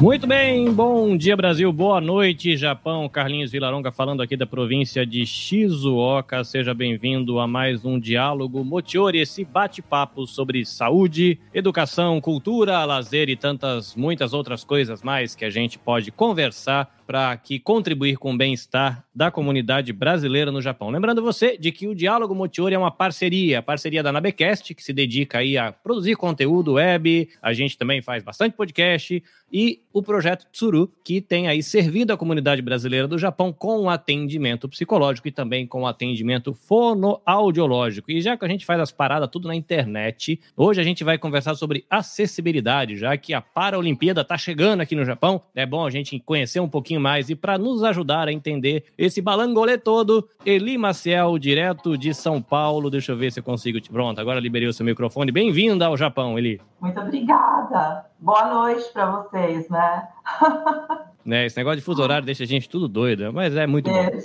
Muito bem, bom dia Brasil, boa noite Japão. Carlinhos Vilaronga falando aqui da província de Shizuoka. Seja bem-vindo a mais um diálogo Motiori, esse bate-papo sobre saúde, educação, cultura, lazer e tantas muitas outras coisas mais que a gente pode conversar para que contribuir com o bem-estar da comunidade brasileira no Japão. Lembrando você de que o Diálogo Motiori é uma parceria, parceria da Nabecast, que se dedica aí a produzir conteúdo web, a gente também faz bastante podcast, e o projeto Tsuru, que tem aí servido a comunidade brasileira do Japão com atendimento psicológico e também com atendimento fonoaudiológico. E já que a gente faz as paradas tudo na internet, hoje a gente vai conversar sobre acessibilidade, já que a Paralimpíada está chegando aqui no Japão, é bom a gente conhecer um pouquinho mais e para nos ajudar a entender esse balangolê todo, Eli Maciel, direto de São Paulo. Deixa eu ver se eu consigo. Pronto, agora liberei o seu microfone. Bem-vinda ao Japão, Eli. Muito obrigada. Boa noite para vocês, né? né? Esse negócio de fuso horário deixa a gente tudo doido, mas é muito é. bom.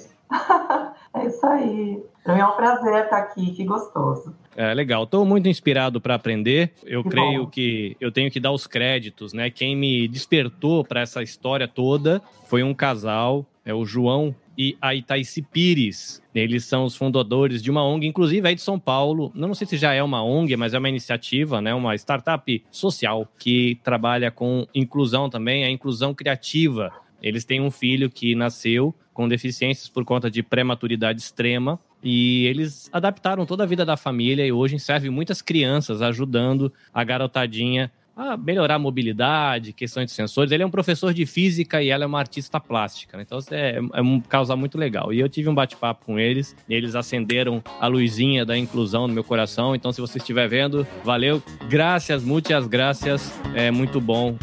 É isso aí. Para mim é um prazer estar aqui, que gostoso. É, legal. Estou muito inspirado para aprender. Eu creio que eu tenho que dar os créditos, né? Quem me despertou para essa história toda foi um casal, é o João e a Itaici Pires. Eles são os fundadores de uma ONG, inclusive aí de São Paulo. Não sei se já é uma ONG, mas é uma iniciativa, né? Uma startup social que trabalha com inclusão também, a inclusão criativa. Eles têm um filho que nasceu com deficiências por conta de prematuridade extrema. E eles adaptaram toda a vida da família e hoje servem muitas crianças, ajudando a garotadinha a melhorar a mobilidade, questões de sensores. Ele é um professor de física e ela é uma artista plástica, né? Então é, é um casal muito legal. E eu tive um bate-papo com eles, eles acenderam a luzinha da inclusão no meu coração. Então, se você estiver vendo, valeu. Graças, muitas graças. É muito bom.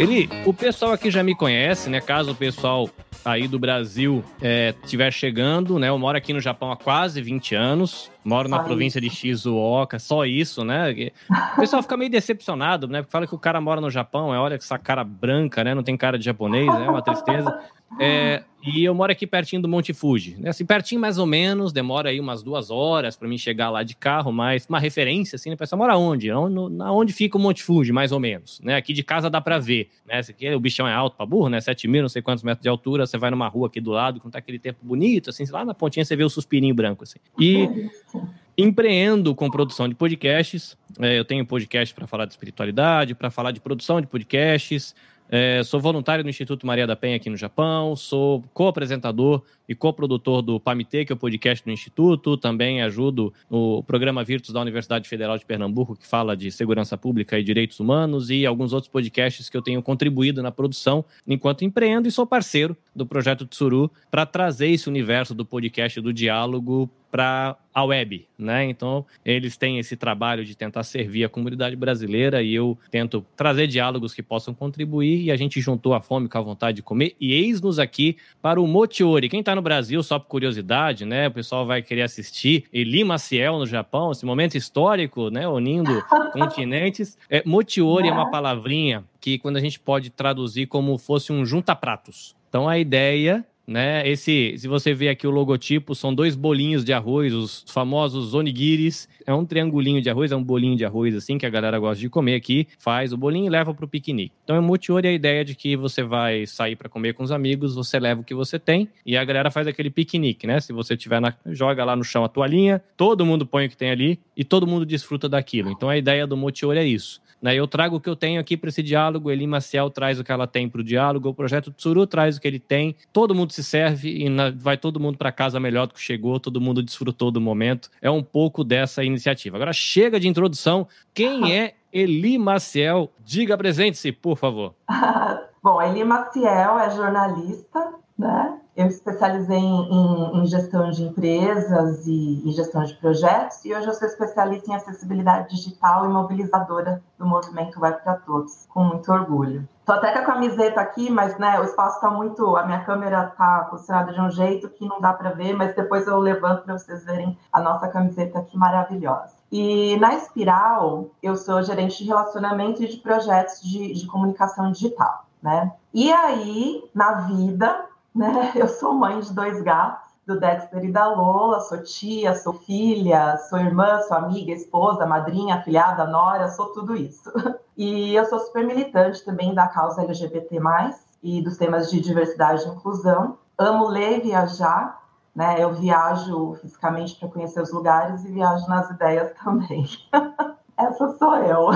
Ele, o pessoal aqui já me conhece, né? Caso o pessoal aí do Brasil estiver é, chegando, né? Eu moro aqui no Japão há quase 20 anos. Moro na província isso. de Shizuoka, só isso, né? O pessoal fica meio decepcionado, né? Porque fala que o cara mora no Japão, é olha essa cara branca, né? Não tem cara de japonês, né? É uma tristeza. É, e eu moro aqui pertinho do Monte Fuji, né? Assim, pertinho mais ou menos, demora aí umas duas horas para mim chegar lá de carro, mas uma referência, assim, né? Pessoal, mora onde? Na onde fica o Monte Fuji, mais ou menos, né? Aqui de casa dá para ver, né? Aqui, o bichão é alto pra burro, né? 7 mil, não sei quantos metros de altura, você vai numa rua aqui do lado, com tá aquele tempo bonito, assim, lá na pontinha você vê o suspirinho branco, assim. E empreendo com produção de podcasts. É, eu tenho podcast para falar de espiritualidade, para falar de produção de podcasts. É, sou voluntário no Instituto Maria da Penha aqui no Japão, sou co-apresentador e coprodutor do PAMITE, que é o podcast do Instituto. Também ajudo no programa Virtus da Universidade Federal de Pernambuco, que fala de segurança pública e direitos humanos, e alguns outros podcasts que eu tenho contribuído na produção enquanto empreendo e sou parceiro do projeto Tsuru para trazer esse universo do podcast do diálogo para a web, né? Então, eles têm esse trabalho de tentar servir a comunidade brasileira e eu tento trazer diálogos que possam contribuir e a gente juntou a fome com a vontade de comer e eis-nos aqui para o Motiori. Quem está no Brasil, só por curiosidade, né? O pessoal vai querer assistir Eli Maciel no Japão, esse momento histórico, né? Unindo continentes. É, Motiori é uma palavrinha que quando a gente pode traduzir como fosse um junta-pratos. Então, a ideia né? Esse, se você ver aqui o logotipo, são dois bolinhos de arroz, os famosos onigiris. É um triangulinho de arroz, é um bolinho de arroz assim que a galera gosta de comer aqui. Faz o bolinho e leva para o piquenique. Então é motiori a ideia de que você vai sair para comer com os amigos, você leva o que você tem e a galera faz aquele piquenique, né? Se você tiver na, joga lá no chão a toalhinha, todo mundo põe o que tem ali e todo mundo desfruta daquilo. Então a ideia do motiori é isso. Né? Eu trago o que eu tenho aqui para esse diálogo, Eli Maciel traz o que ela tem para o diálogo, o projeto Tsuru traz o que ele tem, todo mundo se serve e na, vai todo mundo para casa melhor do que chegou, todo mundo desfrutou do momento. É um pouco dessa iniciativa. Agora chega de introdução. Quem é Eli Maciel? Diga presente-se, por favor. Bom, Eli Maciel é jornalista, né? Eu especializei em, em, gestão de empresas e, e, gestão de projetos, e hoje eu sou especialista em acessibilidade digital e mobilizadora do movimento Web para Todos, com muito orgulho. Estou até com a camiseta aqui, mas né, o espaço está muito. A minha câmera está posicionada de um jeito que não dá para ver, mas depois eu levanto para vocês verem a nossa camiseta aqui maravilhosa. E na Espiral, eu sou gerente de relacionamento e de projetos de, de comunicação digital. Né? E aí, na vida, né? Eu sou mãe de dois gatos, do Dexter e da Lola, sou tia, sou filha, sou irmã, sou amiga, esposa, madrinha, afilhada, nora, sou tudo isso. E eu sou super militante também da causa LGBT+, e dos temas de diversidade e inclusão. Amo ler e viajar, né? Eu viajo fisicamente para conhecer os lugares e viajo nas ideias também. Essa sou eu.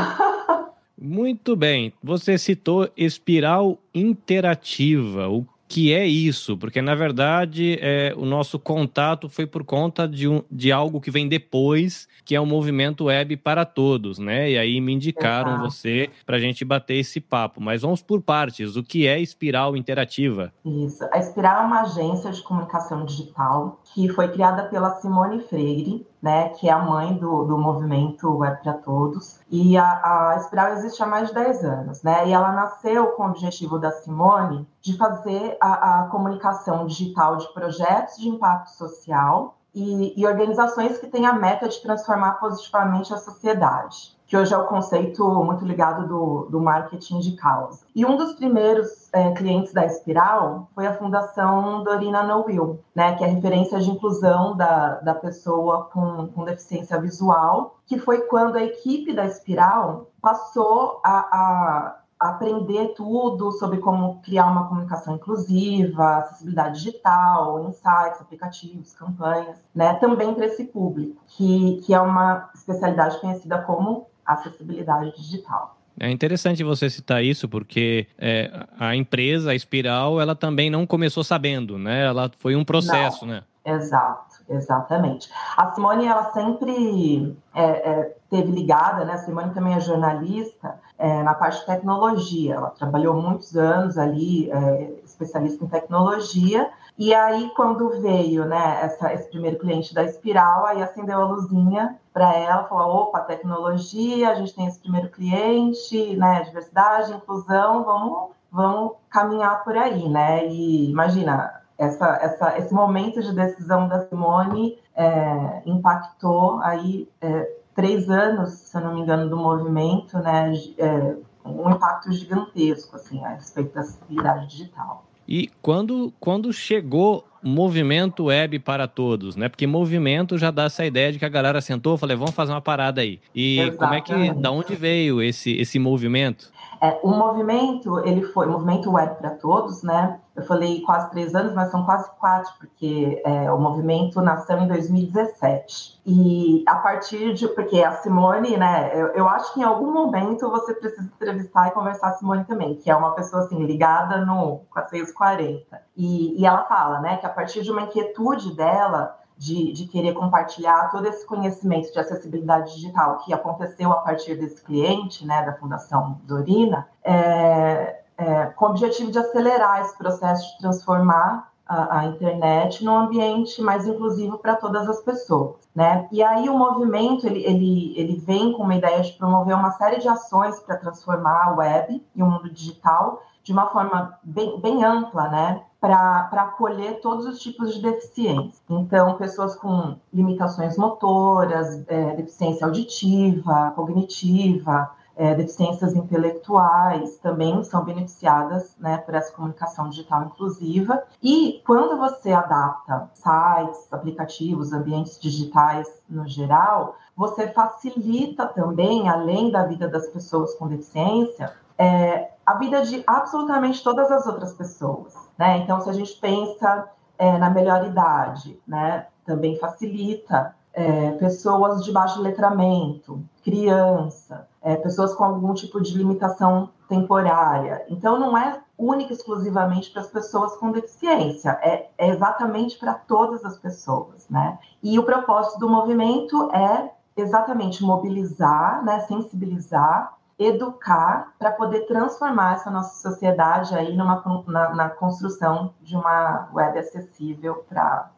Muito bem. Você citou espiral interativa. O que é isso, porque na verdade é, o nosso contato foi por conta de, um, de algo que vem depois, que é o movimento web para todos, né? E aí me indicaram Exato. você para a gente bater esse papo. Mas vamos por partes. O que é Espiral Interativa? Isso. A Espiral é uma agência de comunicação digital que foi criada pela Simone Freire, né, que é a mãe do, do movimento Web para Todos. E a, a Espiral existe há mais de 10 anos, né? E ela nasceu com o objetivo da Simone de fazer a, a comunicação digital de projetos de impacto social e, e, organizações que têm a meta de transformar positivamente a sociedade, que hoje é o conceito muito ligado do, do marketing de causa. E um dos primeiros é, clientes da Espiral foi a Fundação Dorina No Will, né, que é referência de inclusão da, da pessoa com, com deficiência visual, que foi quando a equipe da Espiral passou a, a aprender tudo sobre como criar uma comunicação inclusiva, acessibilidade digital, insights, aplicativos, campanhas, né? Também para esse público, que, que é uma especialidade conhecida como acessibilidade digital. É interessante você citar isso, porque é, a empresa, a Espiral, ela também não começou sabendo, né? Ela foi um processo, não, né? Exato, exatamente. A Simone, ela sempre é, é, teve ligada, né? A Simone também é jornalista, é, na parte de tecnologia. Ela trabalhou muitos anos ali, é, especialista em tecnologia. E aí, quando veio né, essa, esse primeiro cliente da Espiral, aí acendeu a luzinha para ela, falou: opa, tecnologia, a gente tem esse primeiro cliente, né, diversidade, inclusão, vamos, vamos caminhar por aí, né? E imagina, essa, essa, esse momento de decisão da Simone é, impactou aí é, três anos, se eu não me engano, do movimento, né, é, um impacto gigantesco assim, a respeito da acessibilidade digital. E quando, quando chegou movimento web para todos, né? Porque movimento já dá essa ideia de que a galera sentou, falei, vamos fazer uma parada aí. E Exatamente. como é que, da onde veio esse, esse movimento? É, o movimento, ele foi, o movimento web para todos, né? Eu falei quase três anos, mas são quase quatro, porque é, o movimento nasceu em 2017. E a partir de. Porque a Simone, né? Eu, eu, acho que em algum momento você precisa entrevistar e conversar a Simone também, que é uma pessoa assim, ligada no 440. E, e ela fala, né, que a partir de uma inquietude dela, de, de, querer compartilhar todo esse conhecimento de acessibilidade digital que aconteceu a partir desse cliente, né, da Fundação Dorina, é, é, com o objetivo de acelerar esse processo de transformar a, a internet num ambiente mais inclusivo para todas as pessoas, né? E aí o movimento ele, ele, ele vem com uma ideia de promover uma série de ações para transformar a web e o mundo digital de uma forma bem, bem ampla, né? Para acolher todos os tipos de deficiência. Então, pessoas com limitações motoras, é, deficiência auditiva, cognitiva, é, deficiências intelectuais também são beneficiadas né, por essa comunicação digital inclusiva. E quando você adapta sites, aplicativos, ambientes digitais no geral, você facilita também, além da vida das pessoas com deficiência, é, a vida de absolutamente todas as outras pessoas. Né? Então, se a gente pensa é, na melhor idade, né, também facilita é, pessoas de baixo letramento, criança, é, pessoas com algum tipo de limitação temporária. Então, não é única exclusivamente para as pessoas com deficiência, é, é exatamente para todas as pessoas, né? E o propósito do movimento é exatamente mobilizar, né, sensibilizar, educar para poder transformar essa nossa sociedade aí numa, na, na construção de uma web acessível para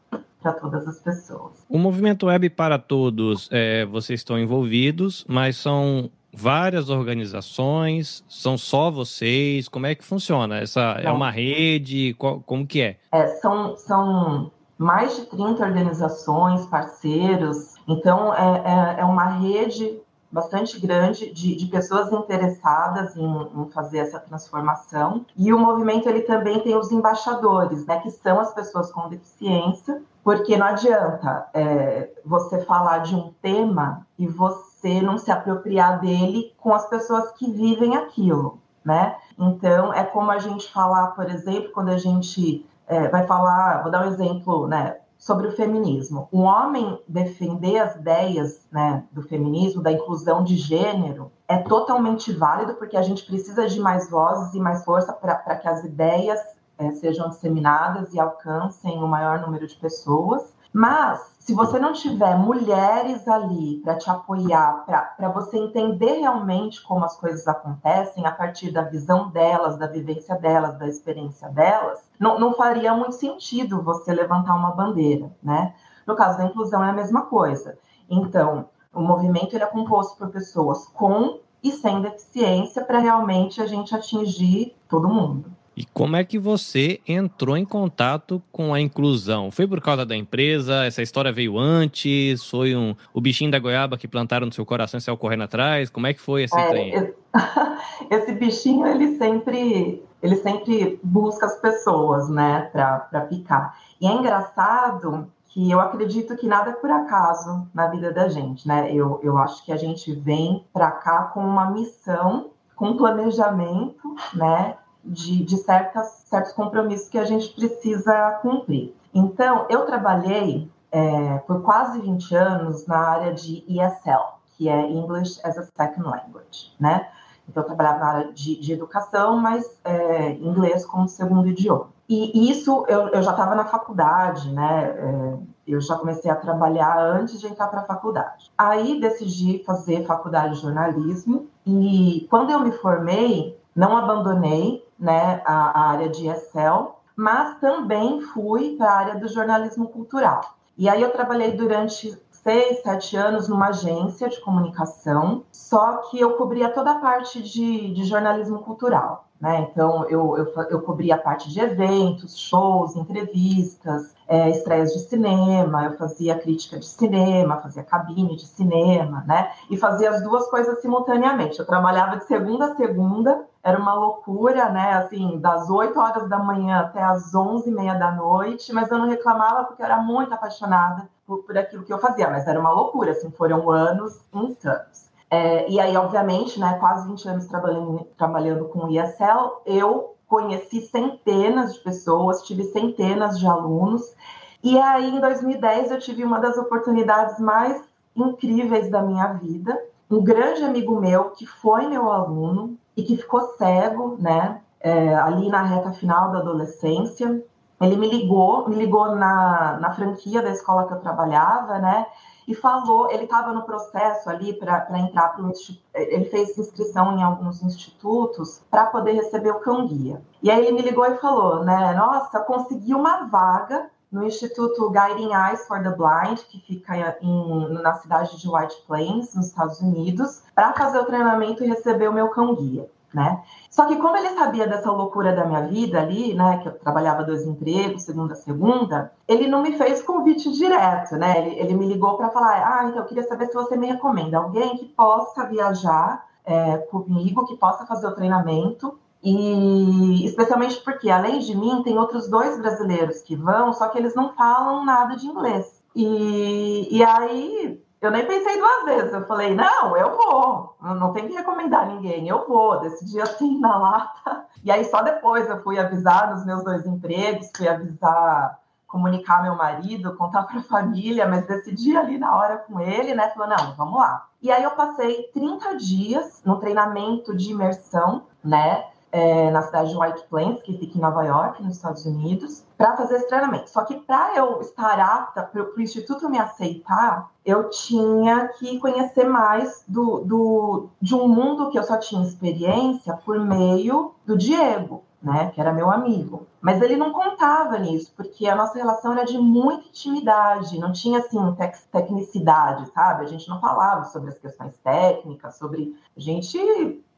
para todas as pessoas. O movimento Web para Todos, é, vocês estão envolvidos, mas são várias organizações? São só vocês? Como é que funciona? Essa é uma rede? Qual, como que é? é? são, são mais de 30 organizações, parceiros. Então, é, é, é uma rede bastante grande de, de pessoas interessadas em, em, fazer essa transformação. E o movimento ele também tem os embaixadores, né, que são as pessoas com deficiência Porque não adianta é, você falar de um tema e você não se apropriar dele com as pessoas que vivem aquilo, né? Então, é como a gente falar, por exemplo, quando a gente é, vai falar, vou dar um exemplo, né? Sobre o feminismo. Um homem defender as ideias né, do feminismo, da inclusão de gênero, é totalmente válido, porque a gente precisa de mais vozes e mais força para que as ideias é, sejam disseminadas e alcancem o maior número de pessoas. Mas, se você não tiver mulheres ali para te apoiar, para você entender realmente como as coisas acontecem, a partir da visão delas, da vivência delas, da experiência delas, não, não faria muito sentido você levantar uma bandeira, né? No caso da inclusão é a mesma coisa. Então, o movimento ele é composto por pessoas com e sem deficiência para realmente a gente atingir todo mundo. E como é que você entrou em contato com a inclusão? Foi por causa da empresa? Essa história veio antes? Foi um, o bichinho da goiaba que plantaram no seu coração e saiu correndo atrás? Como é que foi esse é, trem? Esse, esse bichinho, ele sempre, ele sempre busca as pessoas, né, para picar. E é engraçado que eu acredito que nada é por acaso na vida da gente, né? Eu, eu acho que a gente vem para cá com uma missão, com um planejamento, né? De, de certas, certos compromissos que a gente precisa cumprir. Então, eu trabalhei é, por quase 20 anos na área de ESL, que é English as a Second Language, né? Então, eu trabalhava na área de, de educação, mas é, inglês como segundo idioma. E isso eu, eu já estava na faculdade, né? É, eu já comecei a trabalhar antes de entrar para a faculdade. Aí decidi fazer faculdade de jornalismo e quando eu me formei, não abandonei né, a, a área de Excel, mas também fui para a área do jornalismo cultural. E aí eu trabalhei durante seis, sete anos numa agência de comunicação, só que eu cobria toda a parte de, de jornalismo cultural. Né? Então, eu, eu, eu cobria a parte de eventos, shows, entrevistas, é, estreias de cinema, eu fazia crítica de cinema, fazia cabine de cinema, né? E fazia as duas coisas simultaneamente. Eu trabalhava de segunda a segunda, era uma loucura, né? Assim, das 8 horas da manhã até as 11 e meia da noite, mas eu não reclamava porque eu era muito apaixonada por, por aquilo que eu fazia, mas era uma loucura, assim, foram anos insanos. É, e aí, obviamente, né, quase 20 anos trabalhando, trabalhando com o ESL, eu conheci centenas de pessoas, tive centenas de alunos, e aí em 2010 eu tive uma das oportunidades mais incríveis da minha vida. Um grande amigo meu que foi meu aluno e que ficou cego, né, é, ali na reta final da adolescência, ele me ligou, me ligou na, na franquia da escola que eu trabalhava, né? e falou, ele estava no processo ali para entrar para o ele fez inscrição em alguns institutos para poder receber o cão guia. E aí ele me ligou e falou, né, nossa, consegui uma vaga no Instituto Guiding Eyes for the Blind, que fica em, na cidade de White Plains, nos Estados Unidos, para fazer o treinamento e receber o meu cão guia né? Só que como ele sabia dessa loucura da minha vida ali, né, que eu trabalhava dois empregos, segunda a segunda, ele não me fez convite direto, né? Ele, ele me ligou para falar, ah, então eu queria saber se você me recomenda alguém que possa viajar é, comigo, que possa fazer o treinamento e especialmente porque, além de mim, tem outros dois brasileiros que vão, só que eles não falam nada de inglês. E, e aí eu nem pensei duas vezes. Eu falei, não, eu vou. Não tem que recomendar ninguém, eu vou. Decidi assim na lata. E aí só depois eu fui avisar nos meus dois empregos, fui avisar, comunicar meu marido, contar para a família, mas decidi ali na hora com ele, né? Falou, não, vamos lá. E aí eu passei 30 dias no treinamento de imersão, né? É, na cidade de White Plains, que fica em Nova York, nos Estados Unidos, para fazer esse treinamento. Só que para eu estar apta, para o Instituto me aceitar, eu tinha que conhecer mais do, do, de um mundo que eu só tinha experiência por meio do Diego, né, que era meu amigo. Mas ele não contava nisso, porque a nossa relação era de muita intimidade, não tinha assim tec tecnicidade, sabe? A gente não falava sobre as questões técnicas, sobre a gente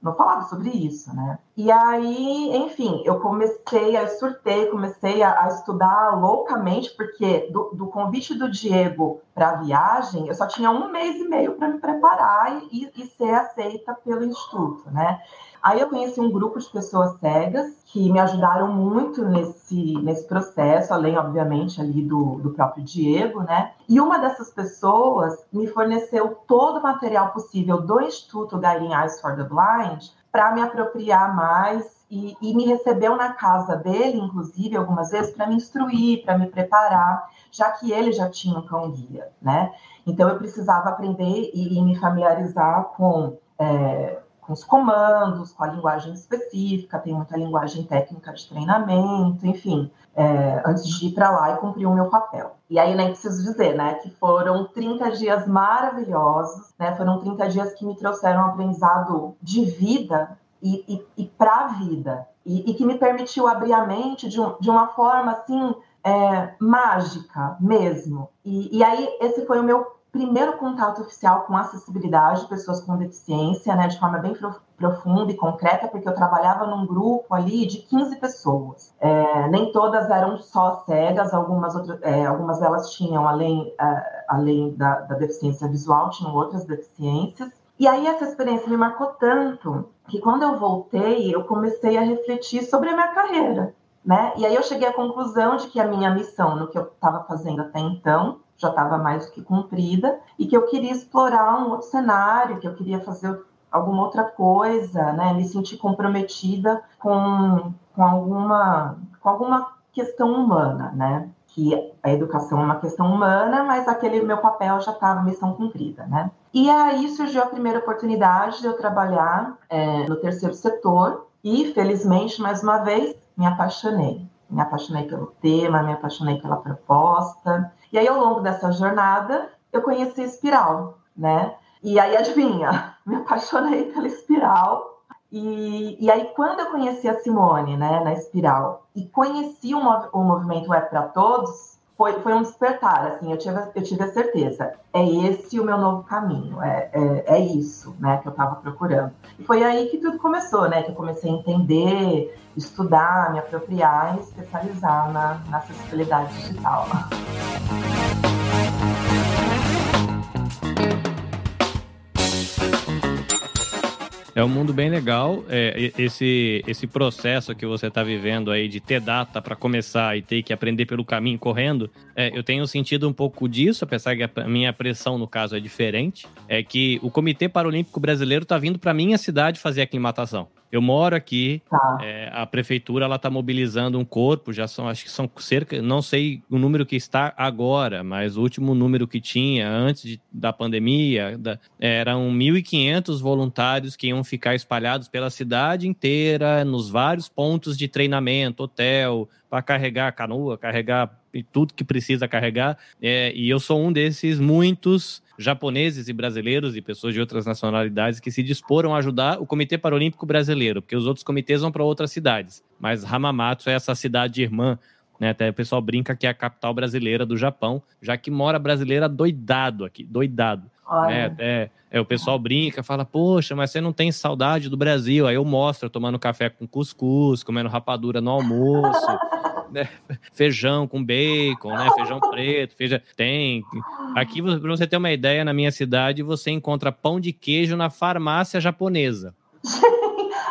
não falava sobre isso, né? E aí, enfim, eu comecei, a surtei, comecei a, a estudar loucamente, porque do, do convite do Diego para a viagem, eu só tinha um mês e meio para me preparar e, e, ser aceita pelo Instituto, né? Aí eu conheci um grupo de pessoas cegas que me ajudaram muito nesse, nesse processo, além, obviamente, ali do, do próprio Diego, né? E uma dessas pessoas me forneceu todo o material possível do Instituto Guiding Eyes for the Blind para me apropriar mais e, e, me recebeu na casa dele, inclusive, algumas vezes, para me instruir, para me preparar, já que ele já tinha um cão-guia, né? Então, eu precisava aprender e, e me familiarizar com é, com os comandos, com a linguagem específica, tem muita linguagem técnica de treinamento, enfim, é, antes de ir para lá e cumprir o meu papel. E aí nem preciso dizer, né, que foram 30 dias maravilhosos, né, foram 30 dias que me trouxeram um aprendizado de vida e, e, e para a vida, e, e, que me permitiu abrir a mente de, um, de uma forma, assim, é, mágica mesmo. E aí esse foi o meu primeiro contato oficial com acessibilidade de pessoas com deficiência, né, de forma bem profunda e concreta, porque eu trabalhava num grupo ali de 15 pessoas. É, nem todas eram só cegas, algumas, outras, é, algumas delas tinham, além, é, além da, da deficiência visual, tinham outras deficiências. E aí essa experiência me marcou tanto que quando eu voltei, eu comecei a refletir sobre a minha carreira, né? E aí eu cheguei à conclusão de que a minha missão no que eu estava fazendo até então já estava mais do que cumprida e que eu queria explorar um outro cenário, que eu queria fazer alguma outra coisa, né? Me sentir comprometida com, com alguma com alguma questão humana, né? Que a educação é uma questão humana, mas aquele meu papel já estava missão cumprida, né? E aí surgiu a primeira oportunidade de eu trabalhar é, no terceiro setor e, felizmente, mais uma vez, me apaixonei. Me apaixonei pelo tema, me apaixonei pela proposta. E aí, ao longo dessa jornada, eu conheci a Espiral, né? E aí, adivinha, me apaixonei pela Espiral. E, e aí, quando eu conheci a Simone, né, na Espiral, e conheci o, mov o movimento Web para Todos, foi, foi um despertar, assim, eu tive, eu tive a certeza, é esse o meu novo caminho, é, é, é isso, né, que eu estava procurando. E foi aí que tudo começou, né, que eu comecei a entender, estudar, me apropriar e especializar na, na acessibilidade digital. É um mundo bem legal. É, esse, esse processo que você está vivendo aí de ter data para começar e ter que aprender pelo caminho correndo, é, eu tenho sentido um pouco disso, apesar que a minha pressão, no caso, é diferente. É que o Comitê Paralímpico Brasileiro está vindo para minha cidade fazer aclimatação. Eu moro aqui, tá. é, a prefeitura ela está mobilizando um corpo, já são, acho que são cerca, não sei o número que está agora, mas o último número que tinha antes de, da pandemia da, eram 1.500 voluntários que iam ficar espalhados pela cidade inteira, nos vários pontos de treinamento, hotel, para carregar canoa, carregar tudo que precisa carregar. É, e eu sou um desses muitos japoneses e brasileiros e pessoas de outras nacionalidades que se disporam a ajudar o Comitê Paralímpico Brasileiro, porque os outros comitês vão para outras cidades. Mas Hamamatsu é essa cidade irmã né? Até o pessoal brinca que é a capital brasileira do Japão, já que mora brasileira doidado aqui, doidado. Né? É, é, o pessoal brinca, fala, poxa, mas você não tem saudade do Brasil. Aí eu mostro tomando café com cuscuz, comendo rapadura no almoço, né? feijão com bacon, né? Feijão preto, feijão. Tem. Aqui, para você ter uma ideia, na minha cidade, você encontra pão de queijo na farmácia japonesa.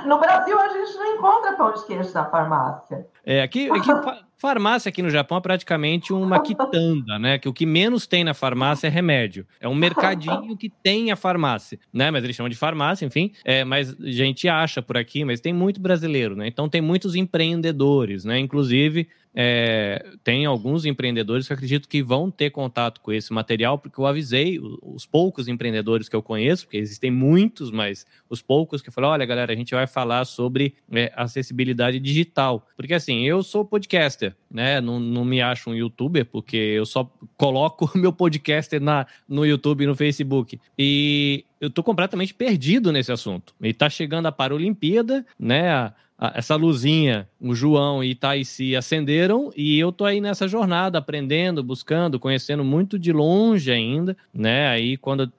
No Brasil, a gente não encontra pão de queijo na farmácia. É, aqui, aqui farmácia aqui no Japão é praticamente uma quitanda, né? Que o que menos tem na farmácia é remédio. É um mercadinho que tem a farmácia, né? Mas eles chamam de farmácia, enfim. É, mas a gente acha por aqui, mas tem muito brasileiro, né? Então tem muitos empreendedores, né? Inclusive, é, tem alguns empreendedores que acredito que vão ter contato com esse material, porque eu avisei os poucos empreendedores que eu conheço, porque existem muitos, mas os poucos que falaram: olha, galera, a gente vai falar sobre é, acessibilidade digital. Porque assim, eu sou podcaster, né? Não, não me acho um youtuber, porque eu só coloco meu podcaster na, no YouTube e no Facebook. E eu tô completamente perdido nesse assunto. E tá chegando a Paralimpíada, né? A, essa luzinha, o João e Itaici acenderam e eu tô aí nessa jornada, aprendendo, buscando, conhecendo muito de longe ainda, né? Aí quando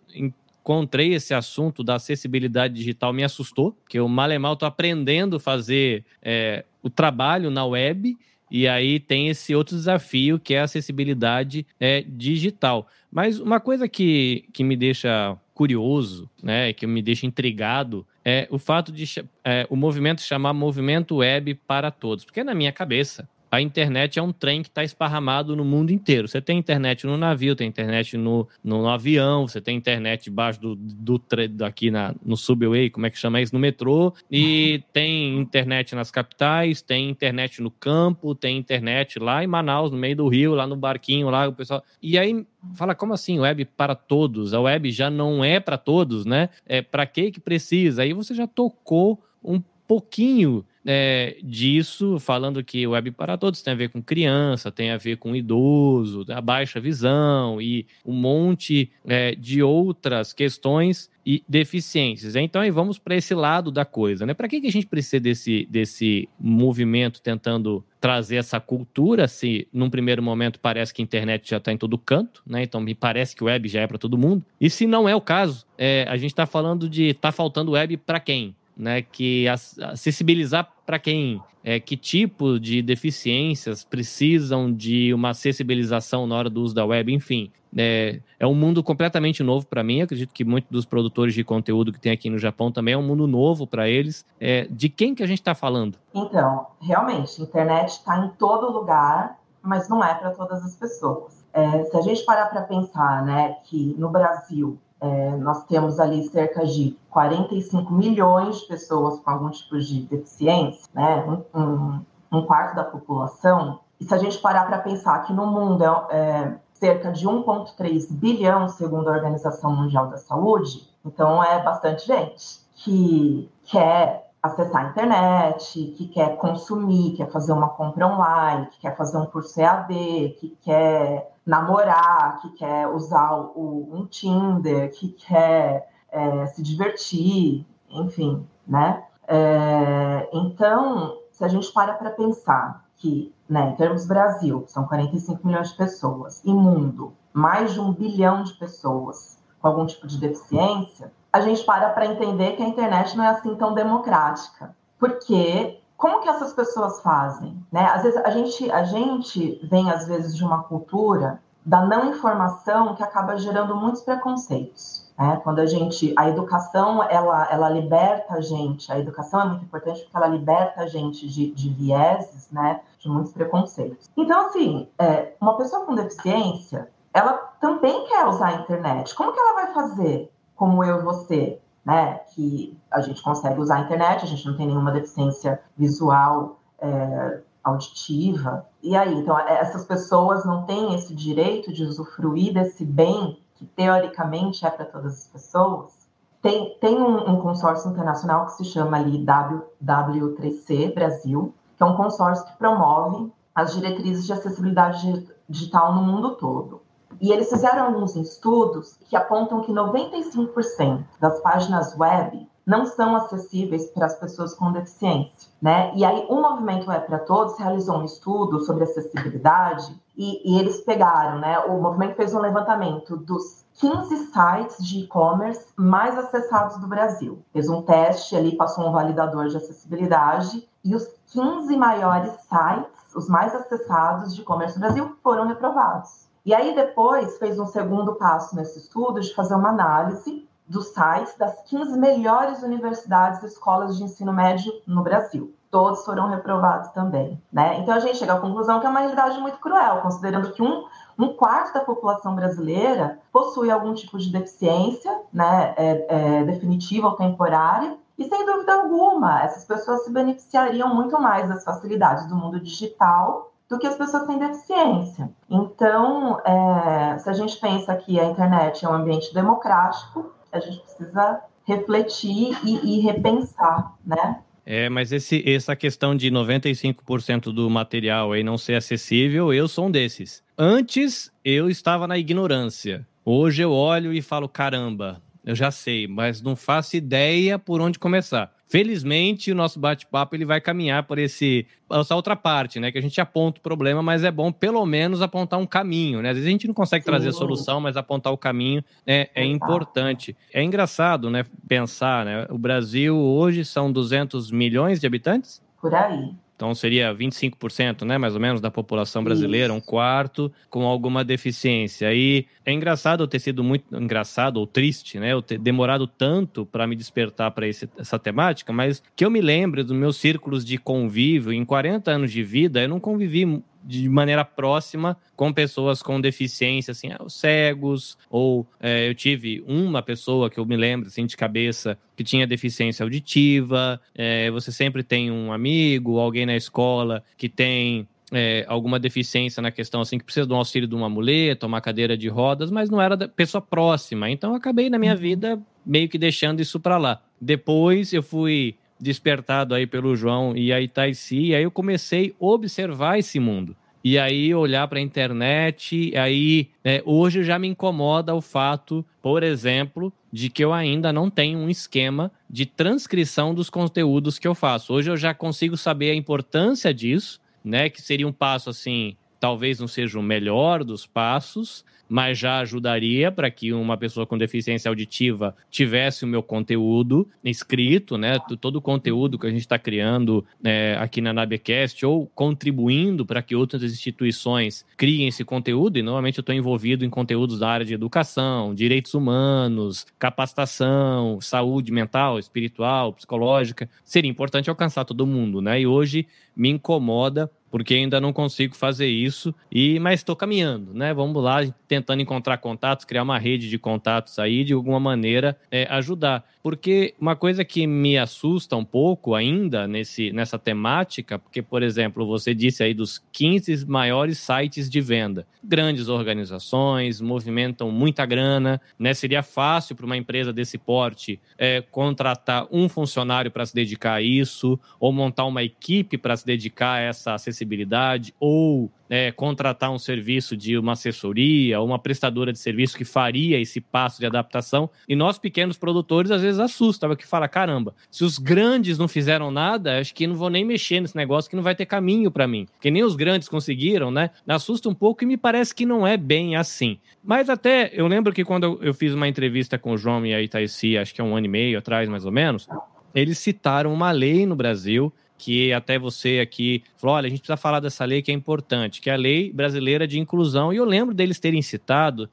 encontrei esse assunto da acessibilidade digital me assustou, porque eu mal e mal tô aprendendo a fazer é, o trabalho na web e aí tem esse outro desafio que é a acessibilidade é, digital. Mas uma coisa que, que me deixa curioso, né, que me deixa intrigado, é o fato de é, o movimento chamar movimento web para todos. Porque na minha cabeça, a internet é um trem que está esparramado no mundo inteiro. Você tem internet no navio, tem internet no, no, no avião, você tem internet debaixo do, do, aqui na, no subway, como é que chama isso? No metrô, e tem internet nas capitais, tem internet no campo, tem internet lá em Manaus, no meio do rio, lá no barquinho, lá o pessoal. E aí fala como assim web para todos? A web já não é para todos, né? É para que que precisa? Aí você já tocou um pouquinho é, disso, falando que web para todos tem a ver com criança, tem a ver com idoso, a baixa visão e um monte é, de outras questões e deficiências. Então, aí vamos para esse lado da coisa, né? Para que, que a gente precisa desse, desse movimento tentando trazer essa cultura, se num primeiro momento parece que a internet já está em todo canto, né? Então me parece que o web já é para todo mundo. E se não é o caso, é, a gente está falando de tá faltando web para quem? Né, que acessibilizar para quem, é, que tipo de deficiências precisam de uma acessibilização na hora do uso da web, enfim. É, é um mundo completamente novo para mim. Acredito que muitos dos produtores de conteúdo que tem aqui no Japão também é um mundo novo para eles. É, de quem que a gente está falando? Então, realmente, a internet está em todo lugar, mas não é para todas as pessoas. É, se a gente parar para pensar, né, que no Brasil é, nós temos ali cerca de 45 milhões de pessoas com algum tipo de deficiência, né? um, um, um quarto da população. E se a gente parar para pensar que no mundo é, é cerca de 1,3 bilhão, segundo a Organização Mundial da Saúde, então é bastante gente que quer acessar a internet, que quer consumir, quer fazer uma compra online, que quer fazer um curso EAD, que quer namorar, que quer usar o, um Tinder, que quer é, se divertir, enfim, né? É, então, se a gente para para pensar que, né, em termos Brasil, são 45 milhões de pessoas, e mundo, mais de um bilhão de pessoas com algum tipo de deficiência, a gente para para entender que a internet não é assim tão democrática. Porque como que essas pessoas fazem? Né? Às vezes a gente, a gente vem às vezes de uma cultura da não informação que acaba gerando muitos preconceitos. Né? Quando a gente, a educação ela, ela liberta a gente, a educação é muito importante porque ela liberta a gente de, de vieses, né? De muitos preconceitos. Então assim, é, uma pessoa com deficiência, ela também quer usar a internet. Como que ela vai fazer? Como eu e você, né? Que a gente consegue usar a internet, a gente não tem nenhuma deficiência visual, é, auditiva. E aí, então, é, essas pessoas não têm esse direito de usufruir desse bem que teoricamente é para todas as pessoas. Tem, tem um, um, consórcio internacional que se chama ali W3C Brasil, que é um consórcio que promove as diretrizes de acessibilidade digital no mundo todo. E eles fizeram alguns estudos que apontam que 95% das páginas web não são acessíveis para as pessoas com deficiência, né? E aí o Movimento é para Todos realizou um estudo sobre acessibilidade e, e eles pegaram, né? O movimento fez um levantamento dos 15 sites de e-commerce mais acessados do Brasil. Fez um teste ali, passou um validador de acessibilidade e os 15 maiores sites, os mais acessados de e-commerce do Brasil, foram reprovados. E aí depois fez um segundo passo nesse estudo de fazer uma análise dos sites das 15 melhores universidades e escolas de ensino médio no Brasil. Todos foram reprovados também, né? Então a gente chega à conclusão que é uma realidade muito cruel, considerando que um, um quarto da população brasileira possui algum tipo de deficiência, né, é, é, definitiva ou temporária, e sem dúvida alguma, essas pessoas se beneficiariam muito mais das facilidades do mundo digital do que as pessoas têm deficiência. Então, é, se a gente pensa que a internet é um ambiente democrático, a gente precisa refletir e, e repensar, né? É, mas esse, essa questão de 95% do material aí não ser acessível, eu sou um desses. Antes, eu estava na ignorância. Hoje eu olho e falo, caramba, eu já sei, mas não faço ideia por onde começar. Felizmente, o nosso bate-papo ele vai caminhar por esse, essa outra parte, né? Que a gente aponta o problema, mas é bom pelo menos apontar um caminho, né? Às vezes a gente não consegue trazer a solução, mas apontar o caminho né, é importante. É engraçado, né? Pensar, né? O Brasil hoje são 200 milhões de habitantes? Por aí. Então seria 25%, né, mais ou menos, da população brasileira, um quarto com alguma deficiência. E é engraçado eu ter sido muito engraçado ou triste, né, eu ter demorado tanto para me despertar para essa temática, mas que eu me lembro dos meus círculos de convívio em 40 anos de vida, eu não convivi de maneira próxima com pessoas com deficiência, assim, os cegos, ou é, eu tive uma pessoa que eu me lembro, assim, de cabeça, que tinha deficiência auditiva, é, você sempre tem um amigo, alguém na escola que tem é, alguma deficiência na questão assim que precisa de um auxílio de uma muleta, uma cadeira de rodas, mas não era da pessoa próxima. Então eu acabei na minha uhum. vida meio que deixando isso para lá. Depois eu fui despertado aí pelo João e a Itaici, e aí eu comecei a observar esse mundo. E aí olhar para a internet, aí é, hoje já me incomoda o fato, por exemplo, de que eu ainda não tenho um esquema de transcrição dos conteúdos que eu faço. Hoje eu já consigo saber a importância disso, né? Que seria um passo assim, talvez não seja o melhor dos passos, mas já ajudaria para que uma pessoa com deficiência auditiva tivesse o meu conteúdo escrito, né? Todo o conteúdo que a gente está criando é, aqui na Nabecast ou contribuindo para que outras instituições criem esse conteúdo. E normalmente eu estou envolvido em conteúdos da área de educação, direitos humanos, capacitação, saúde mental, espiritual, psicológica. Seria importante alcançar todo mundo, né? E hoje me incomoda porque ainda não consigo fazer isso e mas estou caminhando, né? Vamos lá, tentando encontrar contatos, criar uma rede de contatos aí de alguma maneira é, ajudar. Porque uma coisa que me assusta um pouco ainda nesse, nessa temática, porque, por exemplo, você disse aí dos 15 maiores sites de venda. Grandes organizações, movimentam muita grana, né? Seria fácil para uma empresa desse porte é, contratar um funcionário para se dedicar a isso, ou montar uma equipe para se dedicar a essa acessibilidade, ou é, contratar um serviço de uma assessoria, uma prestadora de serviço que faria esse passo de adaptação. E nós, pequenos produtores, às vezes assusta, que fala: caramba, se os grandes não fizeram nada, acho que não vou nem mexer nesse negócio, que não vai ter caminho para mim. Que nem os grandes conseguiram, né? Assusta um pouco e me parece que não é bem assim. Mas até eu lembro que quando eu fiz uma entrevista com o João e a Itaici, acho que é um ano e meio atrás, mais ou menos, eles citaram uma lei no Brasil que até você aqui falou: olha, a gente precisa falar dessa lei que é importante, que é a Lei Brasileira de Inclusão. E eu lembro deles terem citado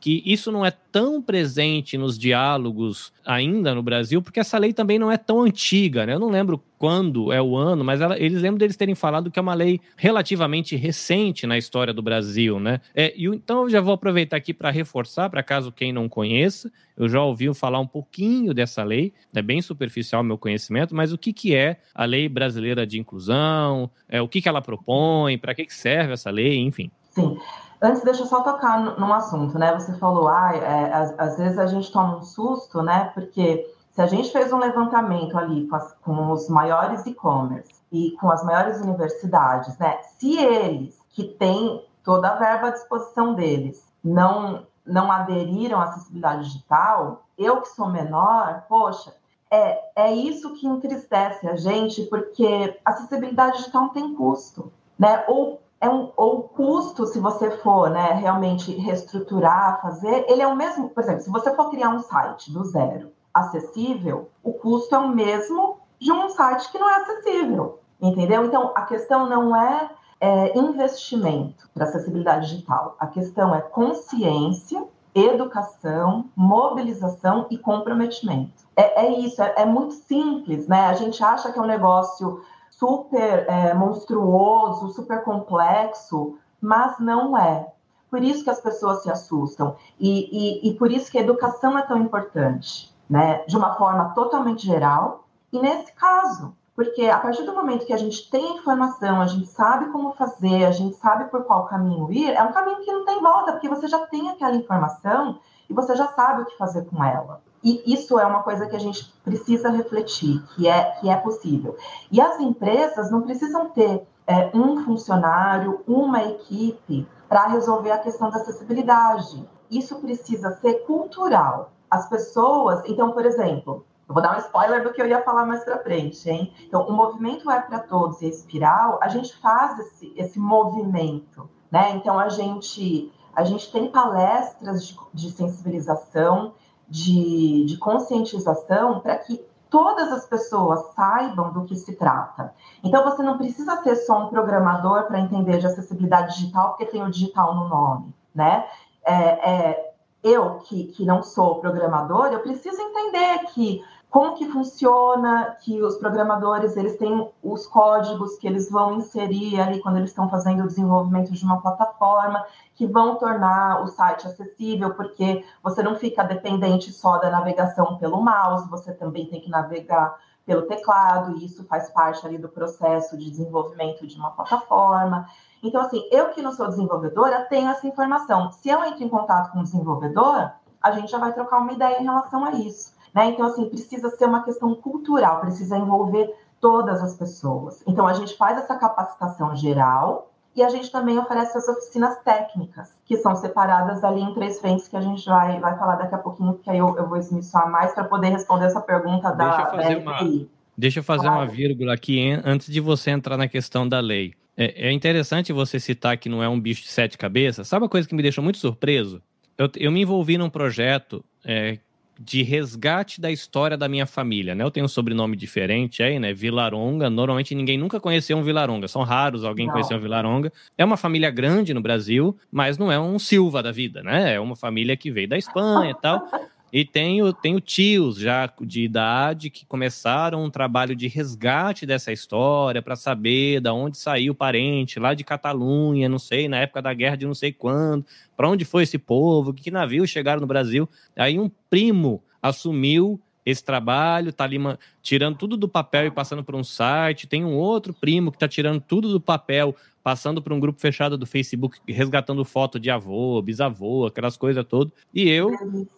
que isso não é tão presente nos diálogos ainda no Brasil, porque essa lei também não é tão antiga, né? Eu não lembro quando é o ano, mas ela, eles lembram deles terem falado que é uma lei relativamente recente na história do Brasil, né? É, e, então eu já vou aproveitar aqui para reforçar, para caso quem não conheça, eu já ouvi falar um pouquinho dessa lei, é bem superficial o meu conhecimento, mas o que, que é a Lei Brasileira de Inclusão, é, o que, que ela propõe, para que, que serve essa lei, enfim. Sim. Antes, deixa eu só tocar num assunto, né? Você falou, ah, é, às, às, vezes a gente toma um susto, né? Porque se a gente fez um levantamento ali com, as, com os maiores e-commerce e com as maiores universidades, né? Se eles, que têm toda a verba à disposição deles, não, não aderiram à acessibilidade digital, eu que sou menor, poxa, é, é isso que entristece a gente, porque acessibilidade digital tem custo, né? Ou é um, ou o custo, se você for né, realmente reestruturar, fazer, ele é o mesmo, por exemplo, se você for criar um site do zero acessível, o custo é o mesmo de um site que não é acessível, entendeu? Então, a questão não é, é investimento para acessibilidade digital, a questão é consciência, educação, mobilização e comprometimento. É, é isso, é, é muito simples, né? A gente acha que é um negócio super é, monstruoso, super complexo, mas não é. Por isso que as pessoas se assustam e, e, e por isso que a educação é tão importante, né? De uma forma totalmente geral e nesse caso, porque a partir do momento que a gente tem informação, a gente sabe como fazer, a gente sabe por qual caminho ir, é um caminho que não tem volta, porque você já tem aquela informação e você já sabe o que fazer com ela. E isso é uma coisa que a gente precisa refletir, que é, que é possível. E as empresas não precisam ter é, um funcionário, uma equipe para resolver a questão da acessibilidade. Isso precisa ser cultural. As pessoas, então, por exemplo, eu vou dar um spoiler do que eu ia falar mais para frente, hein? Então, o movimento é para todos e a espiral, a gente faz esse, esse movimento, né? Então, a gente a gente tem palestras de, de sensibilização, de, de conscientização para que todas as pessoas saibam do que se trata. Então, você não precisa ser só um programador para entender de acessibilidade digital, porque tem o digital no nome, né? É, é, eu, que, que não sou programador, eu preciso entender que como que funciona, que os programadores eles têm os códigos que eles vão inserir ali quando eles estão fazendo o desenvolvimento de uma plataforma, que vão tornar o site acessível, porque você não fica dependente só da navegação pelo mouse, você também tem que navegar pelo teclado, e isso faz parte ali do processo de desenvolvimento de uma plataforma. Então, assim, eu que não sou desenvolvedora, tenho essa informação. Se eu entro em contato com o desenvolvedor, a gente já vai trocar uma ideia em relação a isso. Né? Então, assim, precisa ser uma questão cultural, precisa envolver todas as pessoas. Então, a gente faz essa capacitação geral e a gente também oferece as oficinas técnicas, que são separadas ali em três frentes, que a gente vai, vai falar daqui a pouquinho, que aí eu, eu vou esmiuçar mais para poder responder essa pergunta da, Deixa eu fazer, uma, deixa eu fazer uma vírgula aqui antes de você entrar na questão da lei. É, é, interessante você citar que não é um bicho de sete cabeças. Sabe uma coisa que me deixou muito surpreso? Eu, eu me envolvi num projeto é, de resgate da história da minha família, né? Eu tenho um sobrenome diferente aí, né? Vilaronga. Normalmente ninguém nunca conheceu um Vilaronga. São raros alguém não. conhecer um Vilaronga. É uma família grande no Brasil, mas não é um Silva da vida, né? É uma família que veio da Espanha e tal. E tenho, tenho tios já de idade que começaram um trabalho de resgate dessa história para saber da onde saiu o parente, lá de Catalunha, não sei, na época da guerra de não sei quando, para onde foi esse povo, que navios chegaram no Brasil. Aí um primo assumiu esse trabalho, tá ali tirando tudo do papel e passando para um site. Tem um outro primo que está tirando tudo do papel, passando para um grupo fechado do Facebook, resgatando foto de avô, bisavô, aquelas coisas todas. E eu,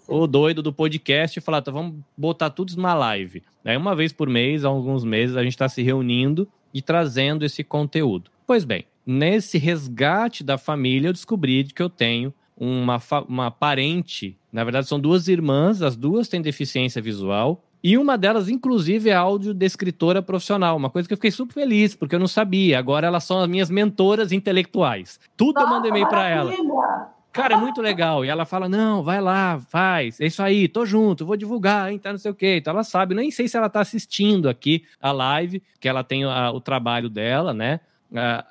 o doido do podcast, falar, tá, vamos botar tudo numa live. Aí uma vez por mês, há alguns meses, a gente está se reunindo e trazendo esse conteúdo. Pois bem, nesse resgate da família, eu descobri que eu tenho uma, uma parente, na verdade são duas irmãs, as duas têm deficiência visual, e uma delas, inclusive, é audiodescritora profissional, uma coisa que eu fiquei super feliz, porque eu não sabia. Agora elas são as minhas mentoras intelectuais. Tudo Nossa, eu mandei e-mail para ela. Cara, é muito legal. E ela fala: não, vai lá, faz. É isso aí, tô junto, vou divulgar, tá não sei o quê. Então ela sabe, nem sei se ela tá assistindo aqui a live, que ela tem a, o trabalho dela, né?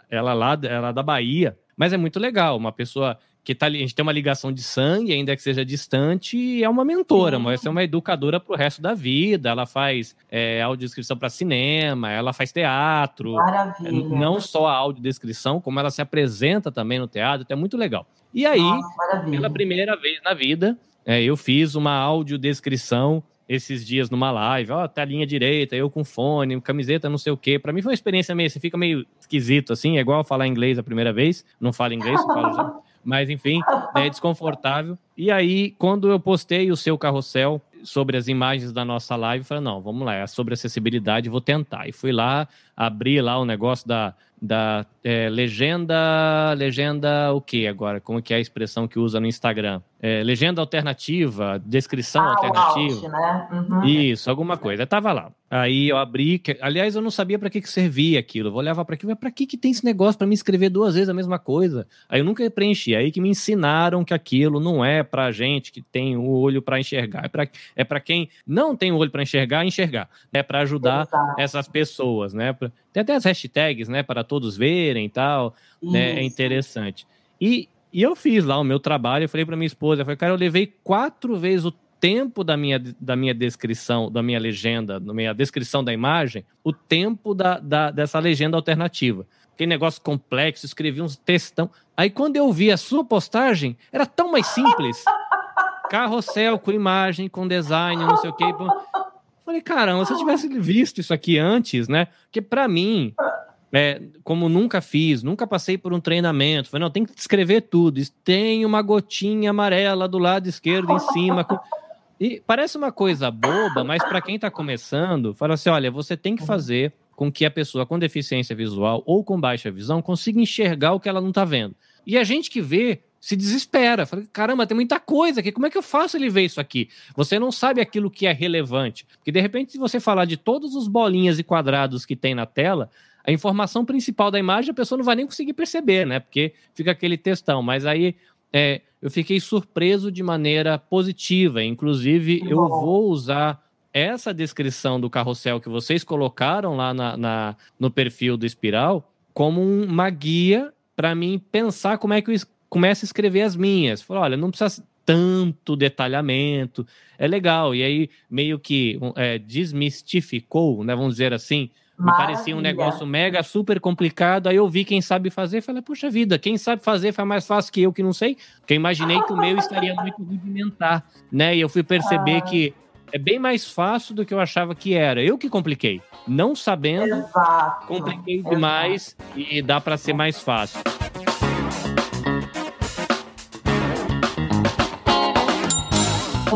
ela lá, ela é da Bahia. Mas é muito legal, uma pessoa que tá, a gente tem uma ligação de sangue, ainda que seja distante, e é uma mentora, uhum. mas é uma educadora pro resto da vida. Ela faz é, audiodescrição para cinema, ela faz teatro. Maravilha. Não só a audiodescrição, como ela se apresenta também no teatro, então é muito legal. E aí, Nossa, pela primeira vez na vida, é, eu fiz uma audiodescrição esses dias numa live, ó, tá a linha direita, eu com fone, camiseta, não sei o quê. Para mim foi uma experiência meio, você fica meio esquisito assim, é igual falar inglês a primeira vez, não falo inglês, falo já. Mas enfim, é desconfortável. E aí, quando eu postei o seu carrossel sobre as imagens da nossa live, falei, não, vamos lá, é sobre acessibilidade, vou tentar. E fui lá, abri lá o negócio da, da é, legenda, legenda o que agora? Como que é a expressão que usa no Instagram? É, legenda alternativa, descrição ah, alternativa. Alt, né? Uhum. Isso, alguma coisa. Eu tava lá. Aí eu abri, que, aliás, eu não sabia para que, que servia aquilo. vou levar para aqui, mas para que que tem esse negócio para me escrever duas vezes a mesma coisa? Aí eu nunca preenchi. Aí que me ensinaram que aquilo não é para gente que tem o olho para enxergar, é para é quem não tem o olho para enxergar, enxergar. É para ajudar Exato. essas pessoas, né? Tem até as hashtags, né, para todos verem e tal, né? É interessante. E e eu fiz lá o meu trabalho, eu falei para minha esposa, eu falei, cara, eu levei quatro vezes o tempo da minha, da minha descrição, da minha legenda, da minha descrição da imagem, o tempo da, da, dessa legenda alternativa. Que negócio complexo, escrevi uns textão. Aí quando eu vi a sua postagem, era tão mais simples. Carrossel com imagem, com design, não sei o quê. Falei, caramba, se eu tivesse visto isso aqui antes, né? Porque para mim, é, como nunca fiz, nunca passei por um treinamento. Falei, não, tem que descrever tudo. Tem uma gotinha amarela do lado esquerdo em cima. E parece uma coisa boba, mas para quem está começando, fala assim: olha, você tem que fazer com que a pessoa com deficiência visual ou com baixa visão consiga enxergar o que ela não está vendo. E a gente que vê se desespera. Fala, caramba, tem muita coisa aqui. Como é que eu faço ele ver isso aqui? Você não sabe aquilo que é relevante. Porque de repente, se você falar de todos os bolinhas e quadrados que tem na tela, a informação principal da imagem a pessoa não vai nem conseguir perceber, né? Porque fica aquele textão. Mas aí é, eu fiquei surpreso de maneira positiva. Inclusive, eu vou usar essa descrição do carrossel que vocês colocaram lá na, na no perfil do Espiral como uma guia para mim pensar como é que eu começo a escrever as minhas. Falei, olha, não precisa tanto detalhamento, é legal. E aí meio que é, desmistificou, né, vamos dizer assim, me parecia um negócio mega super complicado. Aí eu vi quem sabe fazer, falei, puxa vida, quem sabe fazer faz mais fácil que eu que não sei. Porque eu imaginei que o meu estaria muito rudimentar, né? E eu fui perceber ah. que é bem mais fácil do que eu achava que era. Eu que compliquei. Não sabendo, Exato. compliquei Exato. demais e dá para ser mais fácil.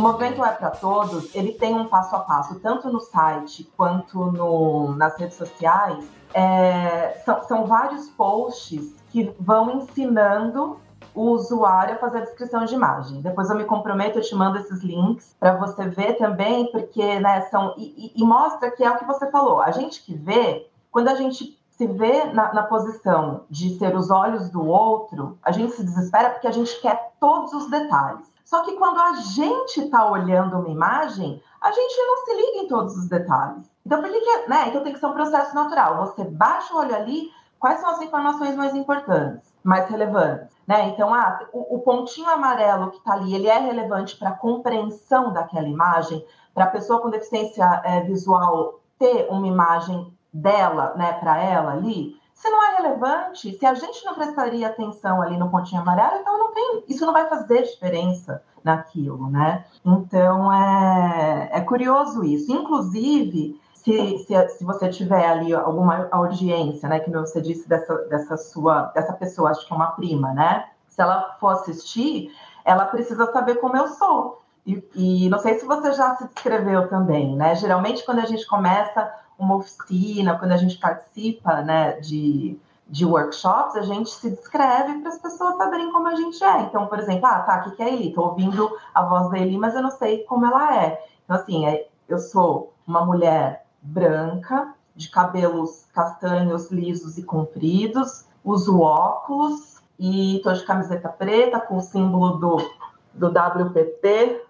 Movimento é para Todos, ele tem um passo a passo, tanto no site quanto no, nas redes sociais. É, são, são vários posts que vão ensinando o usuário a fazer a descrição de imagem. Depois eu me comprometo, eu te mando esses links para você ver também, porque né, são. E, e, mostra que é o que você falou. A gente que vê, quando a gente se vê na, na, posição de ser os olhos do outro, a gente se desespera porque a gente quer todos os detalhes. Só que quando a gente está olhando uma imagem, a gente não se liga em todos os detalhes. Então, né? Então tem que ser um processo natural. Você baixa o olho ali, quais são as informações mais importantes, mais relevantes? Né? Então, ah, o, o pontinho amarelo que está ali, ele é relevante para a compreensão daquela imagem, para a pessoa com deficiência é, visual ter uma imagem dela, né, para ela ali. Se não é relevante, se a gente não prestaria atenção ali no pontinho amarelo, então não tem, isso não vai fazer diferença naquilo, né? Então é, é curioso isso. Inclusive, se, se, se, você tiver ali alguma audiência, né, que você disse dessa, dessa sua, dessa pessoa, acho que é uma prima, né? Se ela for assistir, ela precisa saber como eu sou. E, e não sei se você já se descreveu também, né? Geralmente, quando a gente começa uma oficina, quando a gente participa né, de, de workshops, a gente se descreve para as pessoas saberem como a gente é. Então, por exemplo, ah, tá, o que é Eli? Estou ouvindo a voz da Eli, mas eu não sei como ela é. Então, assim, é, eu sou uma mulher branca, de cabelos castanhos, lisos e compridos, uso óculos e estou de camiseta preta com o símbolo do, do WPT,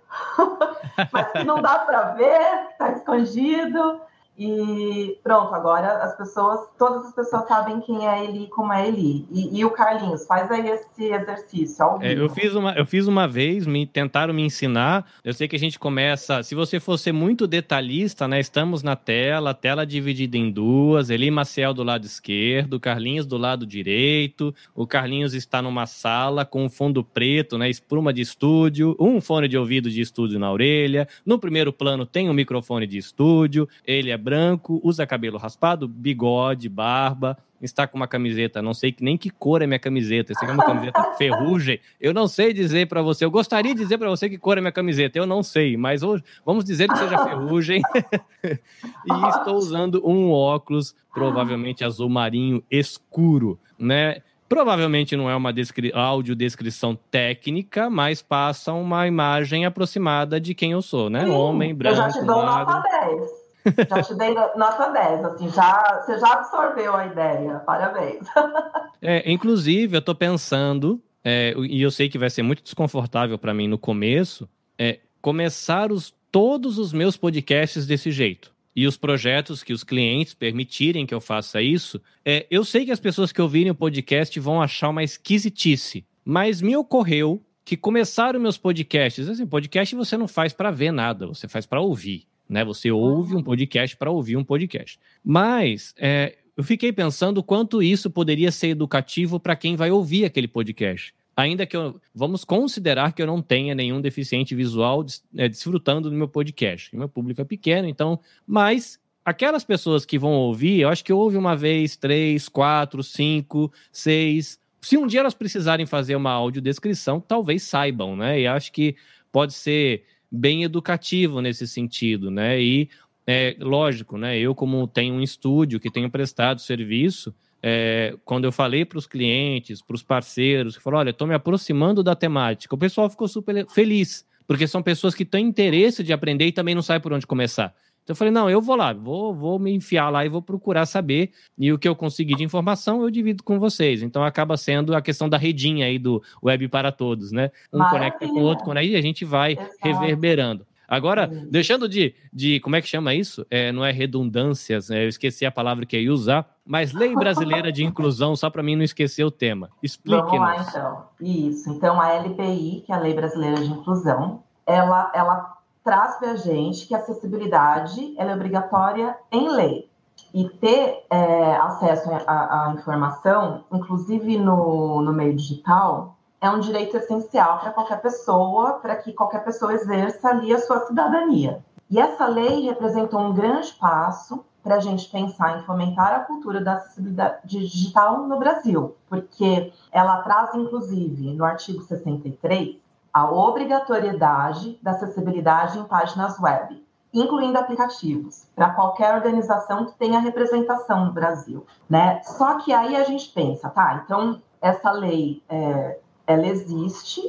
mas que não dá para ver, está escondido. E pronto, agora as pessoas, todas as pessoas sabem quem é Eli como é Eli. E, e o Carlinhos, faz aí esse exercício. É, eu, fiz uma, eu fiz uma vez, me tentaram me ensinar. Eu sei que a gente começa. Se você for ser muito detalhista, né? Estamos na tela, a tela dividida em duas, Eli Maciel do lado esquerdo, Carlinhos do lado direito. O Carlinhos está numa sala com um fundo preto, né? Espuma de estúdio, um fone de ouvido de estúdio na orelha. No primeiro plano tem um microfone de estúdio. Ele é branco, usa cabelo raspado, bigode, barba, está com uma camiseta, não sei nem que cor é minha camiseta, aqui é uma camiseta ferrugem. Eu não sei dizer para você, eu gostaria de dizer para você que cor é minha camiseta, eu não sei, mas hoje vamos dizer que seja ferrugem. e estou usando um óculos, provavelmente azul marinho escuro, né? Provavelmente não é uma descri audiodescrição técnica, mas passa uma imagem aproximada de quem eu sou, né? Sim, Homem, branco, Eu já te dou nota 10. Já te dei nota 10, assim, já, você já absorveu a ideia. Parabéns. É, inclusive, eu estou pensando, é, e eu sei que vai ser muito desconfortável para mim no começo, é começar os, todos os meus podcasts desse jeito. E os projetos que os clientes permitirem que eu faça isso, é, eu sei que as pessoas que ouvirem o podcast vão achar uma esquisitice, mas me ocorreu que começaram meus podcasts. Assim, podcast você não faz para ver nada, você faz para ouvir né? Você ouve um podcast para ouvir um podcast. Mas é, eu fiquei pensando quanto isso poderia ser educativo para quem vai ouvir aquele podcast. Ainda que eu. Vamos considerar que eu não tenha nenhum deficiente visual é, desfrutando do meu podcast. O meu público é pequeno, então. Mas aquelas pessoas que vão ouvir, eu acho que ouve uma vez, três, quatro, cinco, seis. Se um dia elas precisarem fazer uma audiodescrição, talvez saibam, né? E acho que pode ser bem educativo nesse sentido, né? E é lógico, né? Eu, como tenho um estúdio que tenho prestado serviço, é, quando eu falei para os clientes, para os parceiros, que falaram: olha, estou me aproximando da temática, o pessoal ficou super feliz, porque são pessoas que têm interesse de aprender e também não sabem por onde começar. Então eu falei, não, eu vou lá, vou, vou me enfiar lá e vou procurar saber. E o que eu conseguir de informação, eu divido com vocês. Então acaba sendo a questão da redinha aí do Web para Todos, né? Um Maravilha. conecta com o outro, e a gente vai Exato. reverberando. Agora, deixando de, de. Como é que chama isso? É, não é redundâncias, né? eu esqueci a palavra que eu ia usar, mas Lei Brasileira de Inclusão, só para mim não esquecer o tema. Explique. Vamos lá, então. Isso. Então, a LBI, que é a Lei Brasileira de Inclusão, ela, ela traz para a gente que a acessibilidade é obrigatória em lei. E ter é, acesso à informação, inclusive no, no meio digital, é um direito essencial para qualquer pessoa, para que qualquer pessoa exerça ali a sua cidadania. E essa lei representou um grande passo para a gente pensar em fomentar a cultura da acessibilidade digital no Brasil, porque ela traz, inclusive, no artigo 63, a obrigatoriedade da acessibilidade em páginas web, incluindo aplicativos, para qualquer organização que tenha representação no Brasil. Né? Só que aí a gente pensa, tá, então essa lei é, ela existe.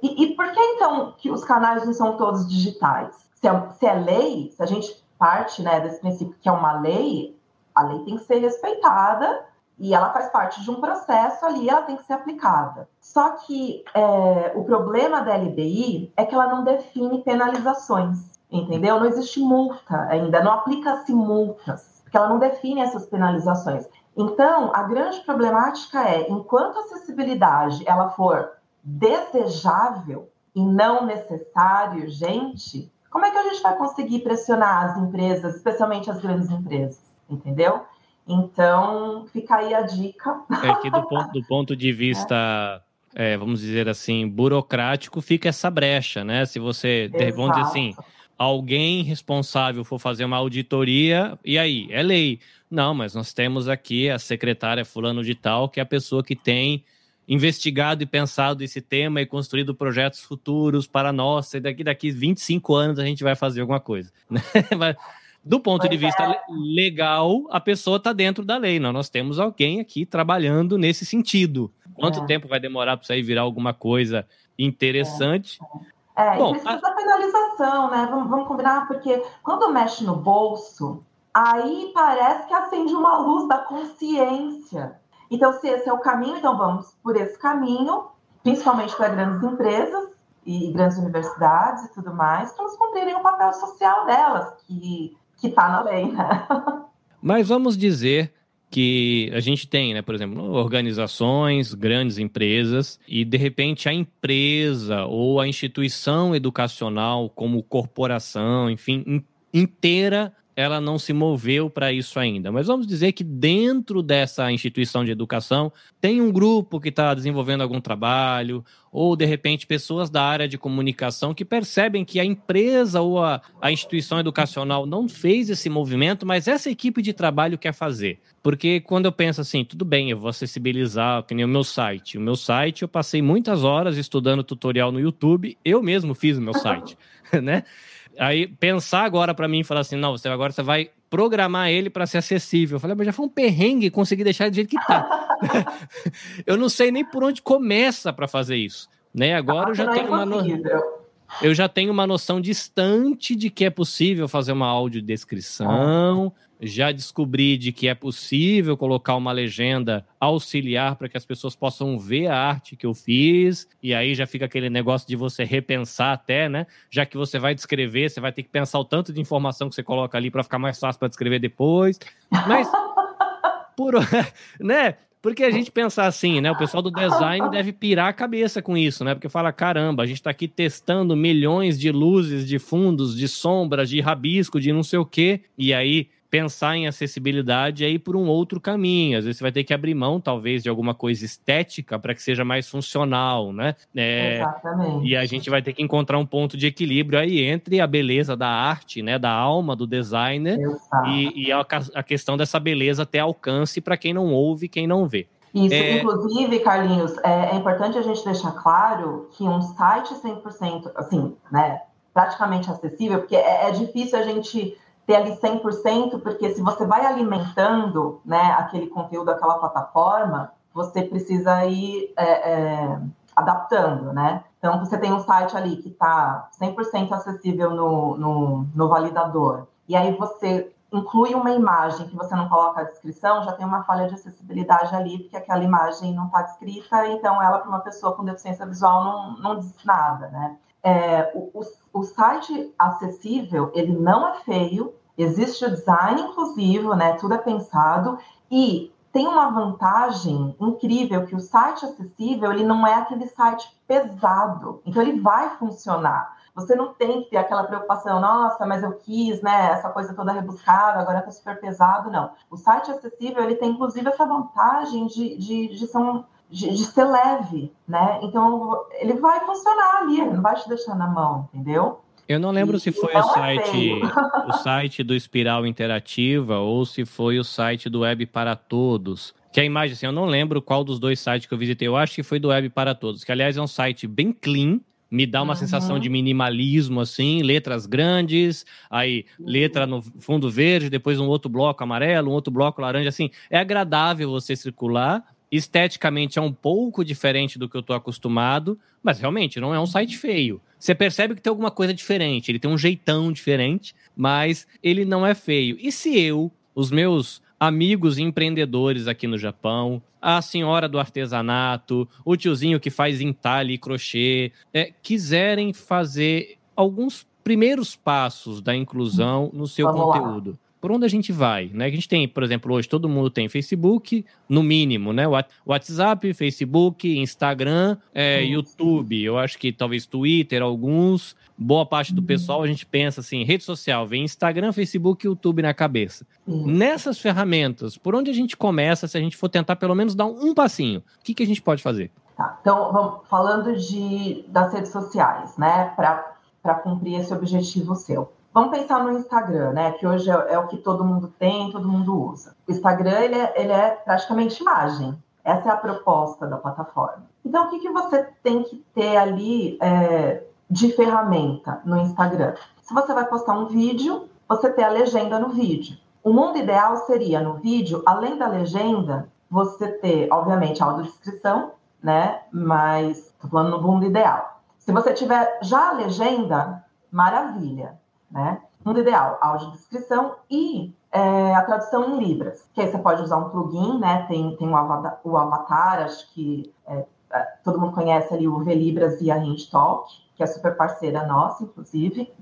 E, e, por que então que os canais não são todos digitais? Se é, se é lei, se a gente parte né, desse princípio que é uma lei, a lei tem que ser respeitada e ela faz parte de um processo ali, ela tem que ser aplicada. Só que é, o problema da LBI é que ela não define penalizações, entendeu? Não existe multa ainda, não aplica-se multas, porque ela não define essas penalizações. Então, a grande problemática é, enquanto a acessibilidade ela for desejável e não necessário, gente, como é que a gente vai conseguir pressionar as empresas, especialmente as grandes empresas, entendeu? Então, fica aí a dica. É que do ponto, do ponto de vista, é. É, vamos dizer assim, burocrático, fica essa brecha, né? Se você, Exato. vamos dizer assim, alguém responsável for fazer uma auditoria, e aí? É lei. Não, mas nós temos aqui a secretária fulano de tal, que é a pessoa que tem investigado e pensado esse tema e construído projetos futuros para nós, e daqui daqui 25 anos a gente vai fazer alguma coisa. Do ponto de vista é. legal, a pessoa está dentro da lei. Nós, nós temos alguém aqui trabalhando nesse sentido. Quanto é. tempo vai demorar para isso aí virar alguma coisa interessante? É, é. Precisa a... da penalização, né? Vamos, vamos combinar, porque quando mexe no bolso, aí parece que acende uma luz da consciência. Então, se esse é o caminho, então vamos por esse caminho, principalmente para grandes empresas e grandes universidades e tudo mais, para elas cumprirem o papel social delas, que está na lei, né? Mas vamos dizer que a gente tem, né, por exemplo, organizações, grandes empresas, e de repente a empresa ou a instituição educacional, como corporação, enfim, inteira ela não se moveu para isso ainda. Mas vamos dizer que dentro dessa instituição de educação tem um grupo que está desenvolvendo algum trabalho, ou de repente pessoas da área de comunicação que percebem que a empresa ou a, a instituição educacional não fez esse movimento, mas essa equipe de trabalho quer fazer. Porque quando eu penso assim, tudo bem, eu vou acessibilizar, que nem o meu site. O meu site, eu passei muitas horas estudando tutorial no YouTube, eu mesmo fiz o meu site, né? Aí pensar agora para mim e falar assim, não, você agora você vai programar ele para ser acessível. Eu falei, mas já foi um perrengue conseguir deixar do jeito que tá. eu não sei nem por onde começa para fazer isso, né? Agora eu já tenho uma no... eu já tenho uma noção distante de que é possível fazer uma audiodescrição, já descobri de que é possível colocar uma legenda auxiliar para que as pessoas possam ver a arte que eu fiz, e aí já fica aquele negócio de você repensar até, né? Já que você vai descrever, você vai ter que pensar o tanto de informação que você coloca ali para ficar mais fácil para descrever depois. Mas por, né? Porque a gente pensar assim, né? O pessoal do design deve pirar a cabeça com isso, né? Porque fala, caramba, a gente está aqui testando milhões de luzes, de fundos, de sombras, de rabisco, de não sei o quê. E aí pensar em acessibilidade aí por um outro caminho. Às vezes você vai ter que abrir mão, talvez, de alguma coisa estética para que seja mais funcional, né? É, Exatamente. E a gente vai ter que encontrar um ponto de equilíbrio aí entre a beleza da arte, né? Da alma do designer e, e a, a, questão dessa beleza ter alcance para quem não ouve, quem não vê. Isso, é... inclusive, Carlinhos, é, é importante a gente deixar claro que um site 100%, assim, né, praticamente acessível, porque é, é difícil a gente ter ali 100%, porque se você vai alimentando né, aquele conteúdo, aquela plataforma, você precisa ir é, é, adaptando, né? Então, você tem um site ali que está 100% acessível no, no, no validador, e aí você inclui uma imagem que você não coloca a descrição, já tem uma falha de acessibilidade ali, porque aquela imagem não está descrita, então ela, para uma pessoa com deficiência visual, não, não diz nada, né? é, o, o, o, site acessível, ele não é feio, existe o design inclusivo, né? Tudo é pensado e tem uma vantagem incrível que o site acessível ele não é aquele site pesado, então ele vai funcionar. Você não tem que ter aquela preocupação, nossa, mas eu quis, né, essa coisa toda rebuscada, agora está super pesado, não. O site acessível ele tem inclusive essa vantagem de, de, de ser um, de, de, ser leve, né? Então ele vai funcionar ali, não vai te deixar na mão, entendeu? Eu não lembro se foi o é site, é o site do Espiral Interativa ou se foi o site do Web para Todos. Que a imagem, assim, eu não lembro qual dos dois sites que eu visitei. Eu acho que foi do Web para Todos, que aliás é um site bem clean, me dá uma uhum. sensação de minimalismo, assim, letras grandes, aí letra no fundo verde, depois um outro bloco amarelo, um outro bloco laranja, assim, é agradável você circular, esteticamente é um pouco diferente do que eu estou acostumado, mas realmente não é um site feio. Você percebe que tem alguma coisa diferente, ele tem um jeitão diferente, mas ele não é feio. E se eu, os meus amigos empreendedores aqui no Japão, a senhora do artesanato, o tiozinho que faz entalhe e crochê, é, quiserem fazer alguns primeiros passos da inclusão no seu Vamos conteúdo. Lá por onde a gente vai, né? A gente tem, por exemplo, hoje todo mundo tem Facebook, no mínimo, né? WhatsApp, Facebook, Instagram, é, YouTube, eu acho que talvez Twitter, alguns. Boa parte do uhum. pessoal a gente pensa assim, rede social, vem Instagram, Facebook e YouTube na cabeça. Nessas ferramentas, por onde a gente começa se a gente for tentar pelo menos dar um, um passinho? O que, que a gente pode fazer? Tá, então, vamos, falando de, das redes sociais, né? Para cumprir esse objetivo seu. Vamos pensar no Instagram, né? Que hoje é, é, o que todo mundo tem, todo mundo usa. O Instagram ele é, ele é, praticamente imagem. Essa é a proposta da plataforma. Então, o que, que você tem que ter ali é, de ferramenta no Instagram? Se você vai postar um vídeo, você ter a legenda no vídeo. O mundo ideal seria no vídeo, além da legenda, você ter, obviamente, a audiodescrição, né? Mas estou falando no mundo ideal. Se você tiver já a legenda, maravilha né? Mundo ideal, audiodescrição e é, a tradução em Libras, que aí você pode usar um plugin, né? Tem, tem o, avatar, o avatar acho que é, é todo mundo conhece ali o V-Libras e a HindTalk, que é super parceira nossa, inclusive.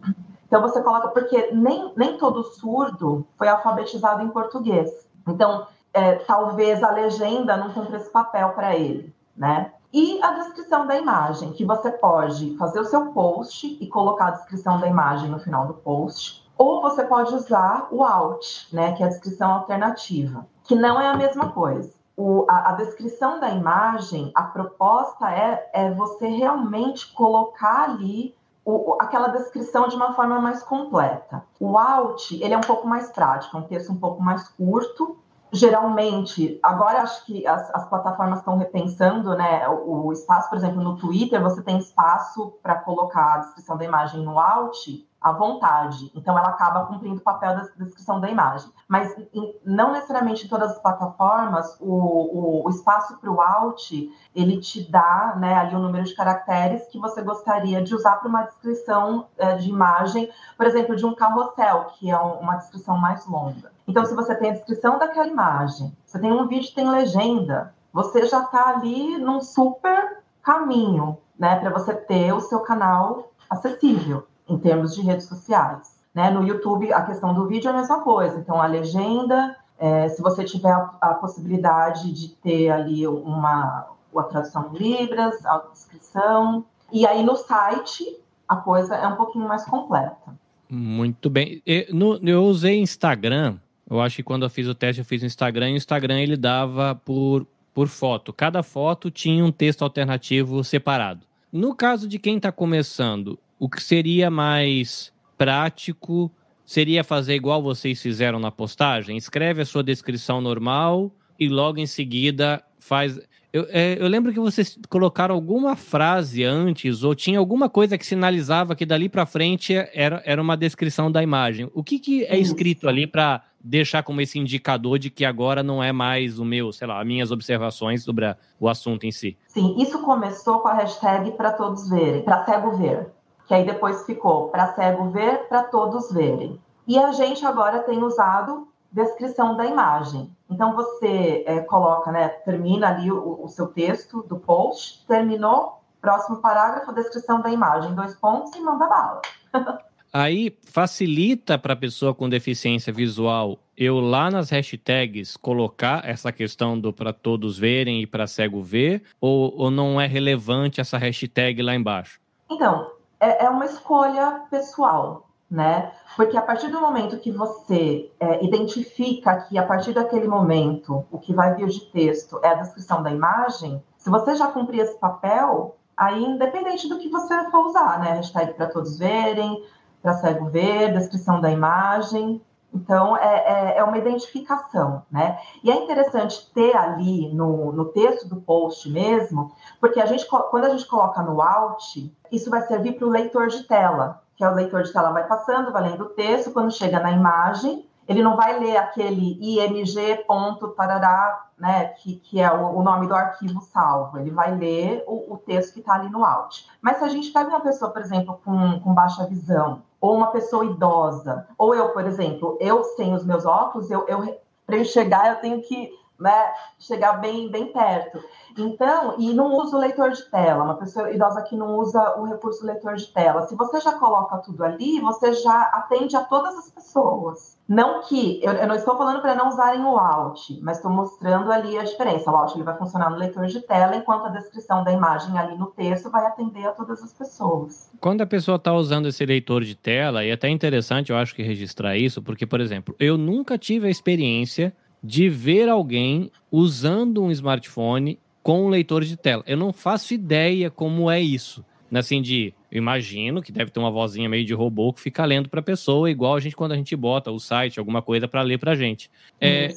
Então você coloca, porque nem, nem todo surdo foi alfabetizado em português. Então, é, talvez a legenda não cumpra esse papel para ele, né? E a descrição da imagem, que você pode fazer o seu post e colocar a descrição da imagem no final do post, ou você pode usar o alt, né, que é a descrição alternativa, que não é a mesma coisa. O, a, a, descrição da imagem, a proposta é, é você realmente colocar ali o, aquela descrição de uma forma mais completa. O alt, ele é um pouco mais prático, é um texto um pouco mais curto, geralmente, agora acho que as, as plataformas estão repensando, né? O, o, espaço, por exemplo, no Twitter, você tem espaço para colocar a descrição da imagem no alt à vontade. Então, ela acaba cumprindo o papel da descrição da imagem. Mas em, não necessariamente em todas as plataformas, o, o, o espaço para o alt, ele te dá né, ali o número de caracteres que você gostaria de usar para uma descrição é, de imagem, por exemplo, de um carrossel, que é um, uma descrição mais longa. Então, se você tem a descrição daquela imagem, você tem um vídeo tem legenda, você já está ali num super caminho, né, para você ter o seu canal acessível em termos de redes sociais. Né? No YouTube, a questão do vídeo é a mesma coisa. Então, a legenda, é, se você tiver a, a, possibilidade de ter ali uma, uma tradução em Libras, a descrição, e aí no site a coisa é um pouquinho mais completa. Muito bem. Eu, no, eu usei Instagram eu acho que quando eu fiz o teste, eu fiz no Instagram, e o Instagram ele dava por, por foto. Cada foto tinha um texto alternativo separado. No caso de quem está começando, o que seria mais prático seria fazer igual vocês fizeram na postagem? Escreve a sua descrição normal e logo em seguida faz. Eu, é, eu, lembro que vocês colocaram alguma frase antes, ou tinha alguma coisa que sinalizava que dali para frente era, era uma descrição da imagem. O que, que é escrito ali para deixar como esse indicador de que agora não é mais o meu, sei lá, as minhas observações sobre o assunto em si? Sim, isso começou com a hashtag para todos verem, para cego ver, que aí depois ficou para cego ver, para todos verem. E a gente agora tem usado descrição da imagem. Então você é, coloca, né, termina ali o, o, seu texto do post, terminou, próximo parágrafo, descrição da imagem, dois pontos e manda bala. Aí facilita para a pessoa com deficiência visual eu lá nas hashtags colocar essa questão do para todos verem e para cego ver, ou, ou não é relevante essa hashtag lá embaixo? Então, é, é uma escolha pessoal, né? Porque a partir do momento que você é, identifica que a partir daquele momento o que vai vir de texto é a descrição da imagem, se você já cumprir esse papel, aí independente do que você for usar, né? Hashtag para todos verem, para cego ver, descrição da imagem. Então, é, é, é, uma identificação, né? E é interessante ter ali no, no texto do post mesmo, porque a gente, quando a gente coloca no Alt, isso vai servir para o leitor de tela, que é o leitor de tela vai passando, vai lendo o texto, quando chega na imagem, ele não vai ler aquele img ponto tarará, né, que, que é o, o, nome do arquivo salvo, ele vai ler o, o texto que está ali no Alt. Mas se a gente pega uma pessoa, por exemplo, com, com baixa visão, ou uma pessoa idosa, ou eu, por exemplo, eu sem os meus óculos, eu, eu para eu chegar, eu tenho que né, chegar bem, bem perto. Então, e não usa o leitor de tela, uma pessoa idosa que não usa o recurso leitor de tela. Se você já coloca tudo ali, você já atende a todas as pessoas. Não que, eu, eu não estou falando para não usarem o Alt, mas estou mostrando ali a diferença. O Alt ele vai funcionar no leitor de tela, enquanto a descrição da imagem ali no texto vai atender a todas as pessoas. Quando a pessoa está usando esse leitor de tela, e é até interessante, eu acho que registrar isso, porque, por exemplo, eu nunca tive a experiência de ver alguém usando um smartphone com um leitor de tela. Eu não faço ideia como é isso. Assim, de. Imagino que deve ter uma vozinha meio de robô que fica lendo para a pessoa, igual a gente quando a gente bota o site, alguma coisa para ler para a gente. É,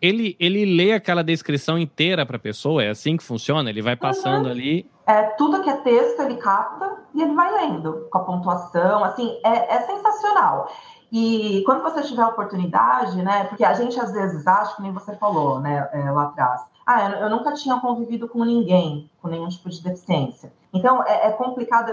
ele, ele lê aquela descrição inteira para a pessoa, é assim que funciona? Ele vai passando uhum. ali. É, tudo que é texto ele capta e ele vai lendo, com a pontuação, assim, é, é sensacional. E quando você tiver a oportunidade, né? Porque a gente às vezes acha, que nem você falou, né, é, lá atrás. Ah, eu nunca tinha convivido com ninguém com nenhum tipo de deficiência. Então é, é complicado.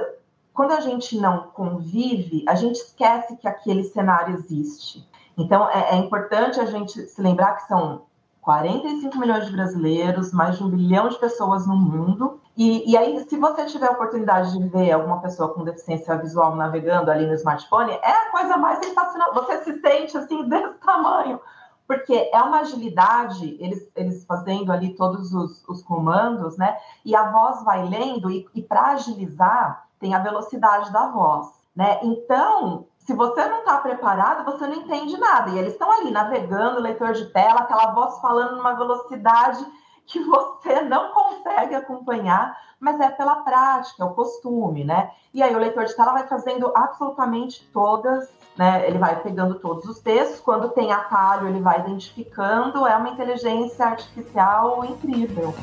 Quando a gente não convive, a gente esquece que aquele cenário existe. Então é, é importante a gente se lembrar que são 45 milhões de brasileiros, mais de um bilhão de pessoas no mundo. E, e, aí, se você tiver a oportunidade de ver alguma pessoa com deficiência visual navegando ali no smartphone, é a coisa mais sensacional. Você se sente assim, desse tamanho, porque é uma agilidade, eles, eles fazendo ali todos os, os comandos, né? E a voz vai lendo, e, e para agilizar, tem a velocidade da voz, né? Então, se você não está preparado, você não entende nada. E eles estão ali navegando, leitor de tela, aquela voz falando numa velocidade que você não consegue acompanhar, mas é pela prática, é o costume, né? E aí o leitor de tela vai fazendo absolutamente todas, né? Ele vai pegando todos os textos, quando tem atalho, ele vai identificando, é uma inteligência artificial incrível.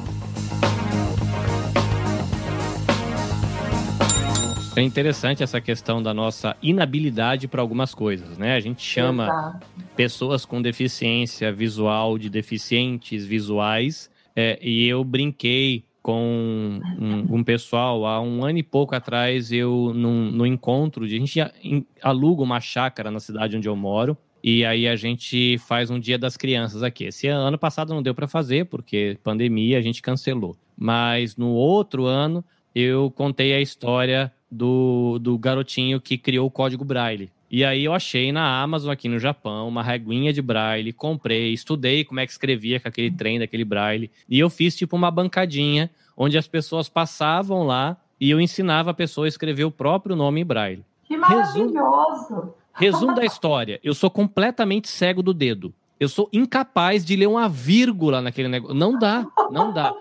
É interessante essa questão da nossa inabilidade para algumas coisas, né? A gente chama Exato. pessoas com deficiência visual de deficientes visuais, é, e eu brinquei com um, um, pessoal há um ano e pouco atrás, eu num, no encontro, de, a gente aluga uma chácara na cidade onde eu moro, e aí a gente faz um dia das crianças aqui. Esse ano passado não deu para fazer, porque pandemia a gente cancelou. Mas no outro ano eu contei a história do, do garotinho que criou o código Braille. E aí eu achei na Amazon aqui no Japão uma reguinha de braille, comprei, estudei como é que escrevia com aquele trem daquele braille. E eu fiz tipo uma bancadinha onde as pessoas passavam lá e eu ensinava a pessoa a escrever o próprio nome em braille. Que maravilhoso! Resumo, resumo da história: eu sou completamente cego do dedo. Eu sou incapaz de ler uma vírgula naquele negócio. Não dá, não dá.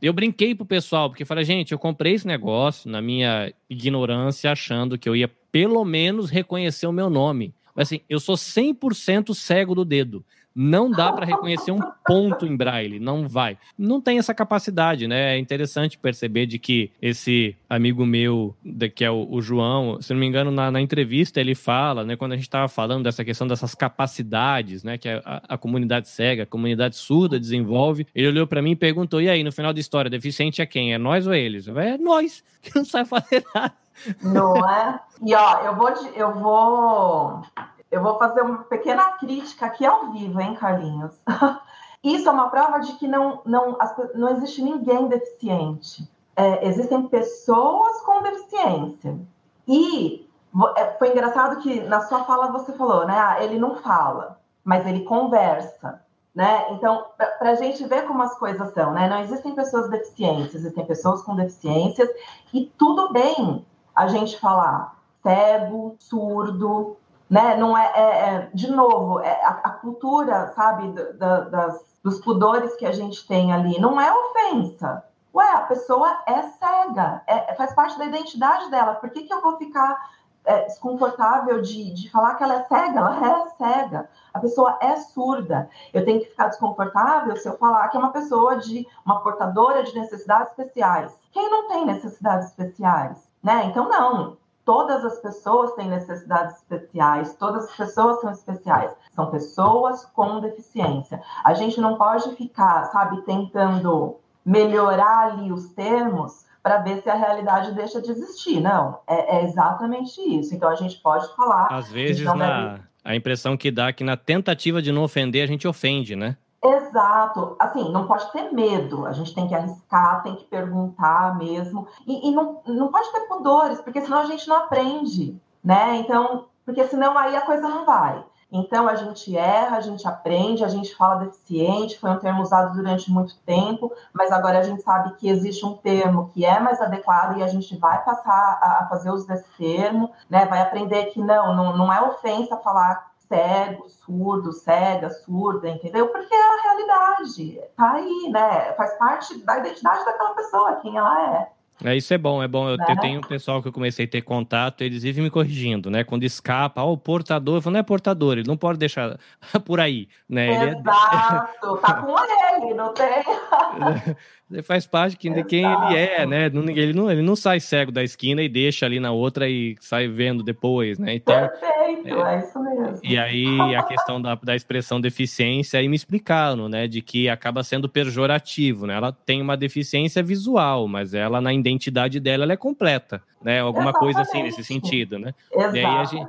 Eu brinquei pro pessoal, porque falei, gente, eu comprei esse negócio na minha ignorância, achando que eu ia pelo menos reconhecer o meu nome. Mas assim, eu sou 100% cego do dedo não dá para reconhecer um ponto em braille, não vai. Não tem essa capacidade, né? É interessante perceber de que esse amigo meu, que é o, João, se não me engano, na, na, entrevista ele fala, né, quando a gente estava falando dessa questão dessas capacidades, né, que a, a, comunidade cega, a comunidade surda desenvolve, ele olhou para mim e perguntou: e aí, no final da história, deficiente é quem? É nós ou eles? É nós, que não sabe fazer nada. Não é? E ó, eu vou, eu vou eu vou fazer uma pequena crítica aqui ao vivo, hein, Carlinhos? Isso é uma prova de que não, não, não existe ninguém deficiente. é, existem pessoas com deficiência. E é, foi engraçado que na sua fala você falou, né? Ah, ele não fala, mas ele conversa. Né? Então, para a gente ver como as coisas são, né? Não existem pessoas deficientes, existem pessoas com deficiências, e tudo bem a gente falar cego, surdo, né? Não é, é, é de novo, é, a, a, cultura, sabe, da, das, dos pudores que a gente tem ali, não é ofensa. Ué, a pessoa é cega, é, faz parte da identidade dela. Por que, que eu vou ficar é, desconfortável de, de falar que ela é cega? Ela é cega. A pessoa é surda. Eu tenho que ficar desconfortável se eu falar que é uma pessoa de uma portadora de necessidades especiais. Quem não tem necessidades especiais? Né? Então, não todas as pessoas têm necessidades especiais, todas as pessoas são especiais, são pessoas com deficiência. A gente não pode ficar, sabe, tentando melhorar ali os termos para ver se a realidade deixa de existir. Não, é, é, exatamente isso. Então a gente pode falar. Às vezes, na, a impressão que dá é que na tentativa de não ofender, a gente ofende, né? Exato. Assim, não pode ter medo. A gente tem que arriscar, tem que perguntar mesmo. E, e, não, não pode ter pudores, porque senão a gente não aprende, né? Então, porque senão aí a coisa não vai. Então, a gente erra, a gente aprende, a gente fala deficiente, foi um termo usado durante muito tempo, mas agora a gente sabe que existe um termo que é mais adequado e a gente vai passar a fazer uso desse termo, né? Vai aprender que não, não, não é ofensa falar cego, surdo, cega, surda, entendeu? Porque é a realidade, tá aí, né? Faz parte da identidade daquela pessoa, quem ela é. É, isso é bom, é bom. Eu, né? tenho um pessoal que eu comecei a ter contato, eles vivem me corrigigindo, né? Quando escapa, ó, oh, o portador, eu falo, não é portador, ele não pode deixar por aí, né? Exato, é... tá com ele, não tem. Ele faz parte de quem ele é, né? Ele não, ele não sai cego da esquina e deixa ali na outra e sai vendo depois, né? Então, Perfeito, é, é isso mesmo. E aí a questão da, da expressão deficiência, aí me explicaram, né? De que acaba sendo pejorativo, né? Ela tem uma deficiência visual, mas ela, na identidade dela, ela é completa, né? Alguma Exatamente. coisa assim nesse sentido, né? Exatamente. E, aí a gente,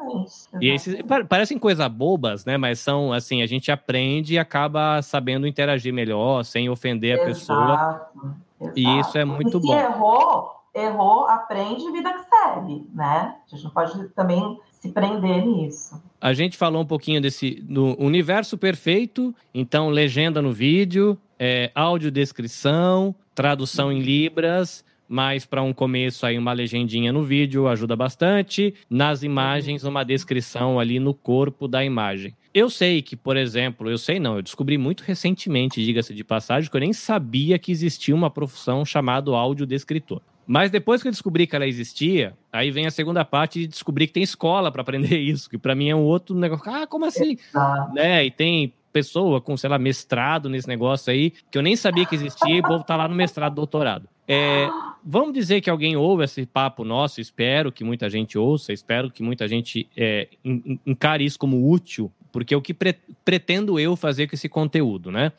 e esses, parecem coisas bobas, né? Mas são, assim, a gente aprende e acaba sabendo interagir melhor, sem ofender a Exato. pessoa Exato. E isso é muito e se bom. errou, errou, aprende, vida que segue, né? A gente não pode também se prender nisso. A gente falou um pouquinho desse do universo perfeito, então legenda no vídeo, é, audiodescrição, tradução em libras, mas para um começo aí uma legendinha no vídeo ajuda bastante. Nas imagens, uma descrição ali no corpo da imagem. Eu sei que, por exemplo, eu sei não, eu descobri muito recentemente, diga-se de passagem, que eu nem sabia que existia uma profissão chamada audiodescritor. Mas depois que eu descobri que ela existia, aí vem a segunda parte de descobrir que tem escola para aprender isso, que para mim é um outro negócio. Ah, como assim? Né? E tem pessoa com, sei lá, mestrado nesse negócio aí, que eu nem sabia que existia, e o povo tá lá no mestrado, doutorado. É, vamos dizer que alguém ouve esse papo nosso, espero que muita gente ouça, espero que muita gente é, encare isso como útil, porque o que pre pretendo eu fazer com esse conteúdo, né?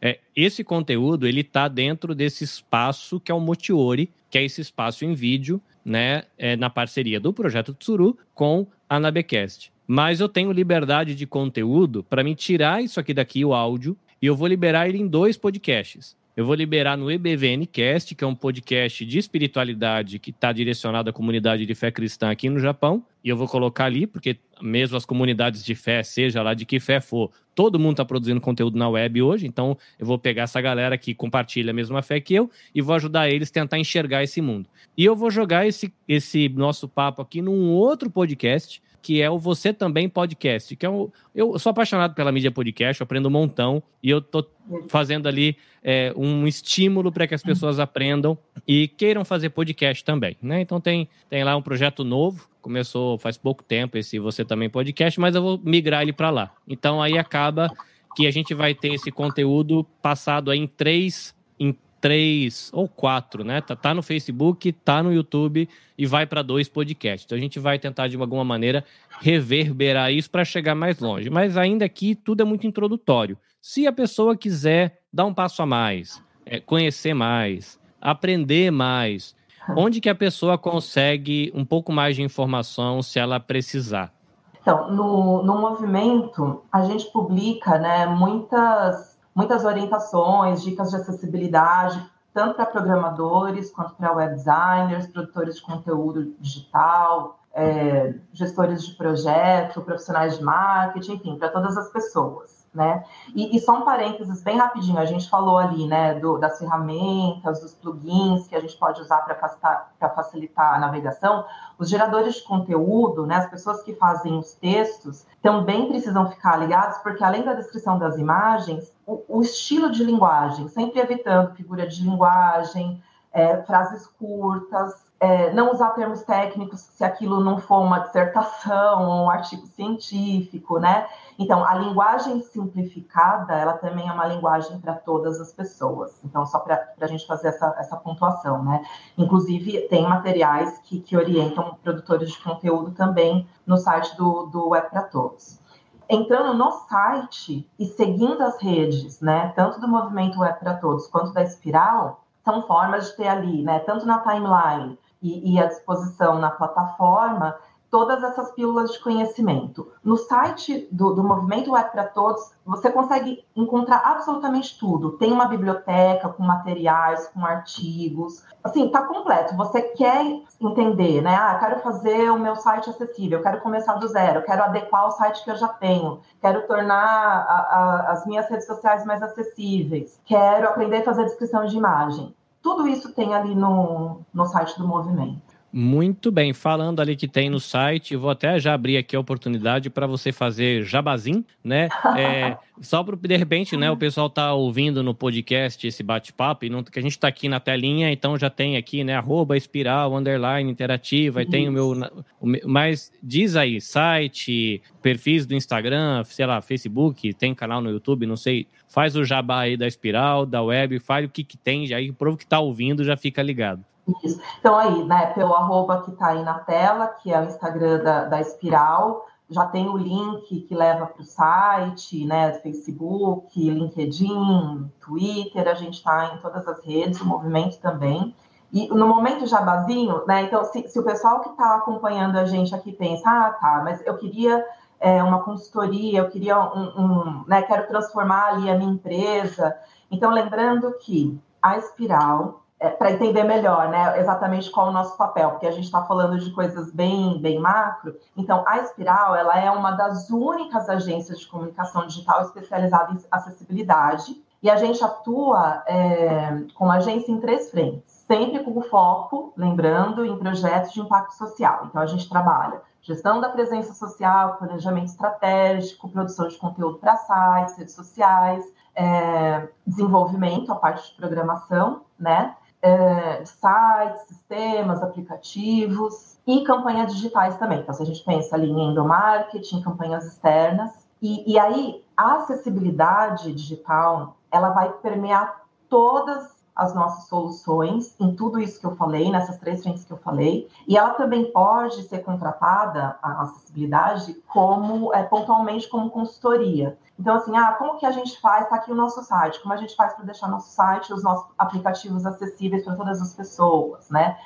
É, esse conteúdo, ele tá dentro desse espaço que é o Motiori, que é esse espaço em vídeo, né, é, na parceria do Projeto Tsuru com a Nabecast. Mas eu tenho liberdade de conteúdo para me tirar isso aqui daqui, o áudio, e eu vou liberar ele em dois podcasts. Eu vou liberar no EBVNcast, que é um podcast de espiritualidade que está direcionado à comunidade de fé cristã aqui no Japão. E eu vou colocar ali, porque mesmo as comunidades de fé, seja lá de que fé for, todo mundo está produzindo conteúdo na web hoje. Então eu vou pegar essa galera que compartilha a mesma fé que eu e vou ajudar eles a tentar enxergar esse mundo. E eu vou jogar esse, esse nosso papo aqui num outro podcast que é o Você Também Podcast, que é eu sou apaixonado pela mídia podcast, aprendo um montão e eu tô fazendo ali é, um estímulo para que as pessoas aprendam e queiram fazer podcast também, né? Então tem, tem lá um projeto novo, começou faz pouco tempo esse Você Também Podcast, mas eu vou migrar ele para lá. Então aí acaba que a gente vai ter esse conteúdo passado em três em três ou quatro, né? Tá, tá no Facebook, tá no YouTube e vai para dois podcasts. Então a gente vai tentar de alguma maneira reverberar isso para chegar mais longe. Mas ainda aqui tudo é muito introdutório. Se a pessoa quiser dar um passo a mais, é, conhecer mais, aprender mais, onde que a pessoa consegue um pouco mais de informação se ela precisar? Então, no, no movimento, a gente publica né, muitas muitas orientações, dicas de acessibilidade tanto para programadores quanto para web designers, produtores de conteúdo digital, é, gestores de projeto, profissionais de marketing, enfim, para todas as pessoas né? E, e, só um parênteses bem rapidinho, a gente falou ali, né, do, das ferramentas, dos plugins que a gente pode usar para facilitar, a navegação. Os geradores de conteúdo, né, as pessoas que fazem os textos, também precisam ficar ligados, porque além da descrição das imagens, o, o estilo de linguagem, sempre evitando figura de linguagem, é, frases curtas, é, não usar termos técnicos se aquilo não for uma dissertação ou um artigo científico, né? Então, a linguagem simplificada, ela também é uma linguagem para todas as pessoas. Então, só para a gente fazer essa, essa pontuação, né? Inclusive, tem materiais que, que orientam produtores de conteúdo também no site do, do Web para Todos. Entrando no site e seguindo as redes, né? Tanto do movimento Web para Todos quanto da Espiral, são formas de ter ali, né? Tanto na timeline e, e à disposição na plataforma, todas essas pílulas de conhecimento. No site do, do Movimento Web para Todos, você consegue encontrar absolutamente tudo. Tem uma biblioteca com materiais, com artigos. Assim, tá completo. Você quer entender, né? Ah, quero fazer o meu site acessível, quero começar do zero, quero adequar o site que eu já tenho, quero tornar a, a, as minhas redes sociais mais acessíveis, quero aprender a fazer descrição de imagem. Tudo isso tem ali no, no site do movimento. Muito bem, falando ali que tem no site, vou até já abrir aqui a oportunidade para você fazer jabazim, né? É, só para de repente, né? O pessoal tá ouvindo no podcast esse bate-papo e não, que a gente está aqui na telinha, então já tem aqui, né? Arroba espiral, underline, interativa, e tem o meu, o meu. Mas diz aí, site, perfis do Instagram, sei lá, Facebook, tem canal no YouTube, não sei. Faz o jabá aí da espiral, da web, faz o que, que tem, aí o povo que está ouvindo já fica ligado. Isso. Então, aí, né, pelo arroba que está aí na tela, que é o Instagram da, da Espiral, já tem o link que leva para o site, né, Facebook, LinkedIn, Twitter, a gente está em todas as redes, o movimento também. E no momento jabazinho, né, então, se, se o pessoal que está acompanhando a gente aqui pensa, ah, tá, mas eu queria é, uma consultoria, eu queria um, um né, quero transformar ali a minha empresa. Então, lembrando que a Espiral é, para entender melhor, né, exatamente qual é o nosso papel, porque a gente está falando de coisas bem, bem macro. Então, a Espiral, ela é uma das únicas agências de comunicação digital especializada em acessibilidade, e a gente atua é, como agência em três frentes, sempre com o foco, lembrando, em projetos de impacto social. Então, a gente trabalha gestão da presença social, planejamento estratégico, produção de conteúdo para sites, redes sociais, é, desenvolvimento, a parte de programação, né? É, sites, sistemas, aplicativos e campanhas digitais também. Então, se a gente pensa ali em endomarketing, campanhas externas, e, e aí a acessibilidade digital ela vai permear todas as nossas soluções em tudo isso que eu falei, nessas três frentes que eu falei, e ela também pode ser contratada, a acessibilidade, como é, pontualmente como consultoria. Então, assim, ah, como que a gente faz? Está aqui o nosso site, como a gente faz para deixar nosso site, os nossos aplicativos acessíveis para todas as pessoas, né?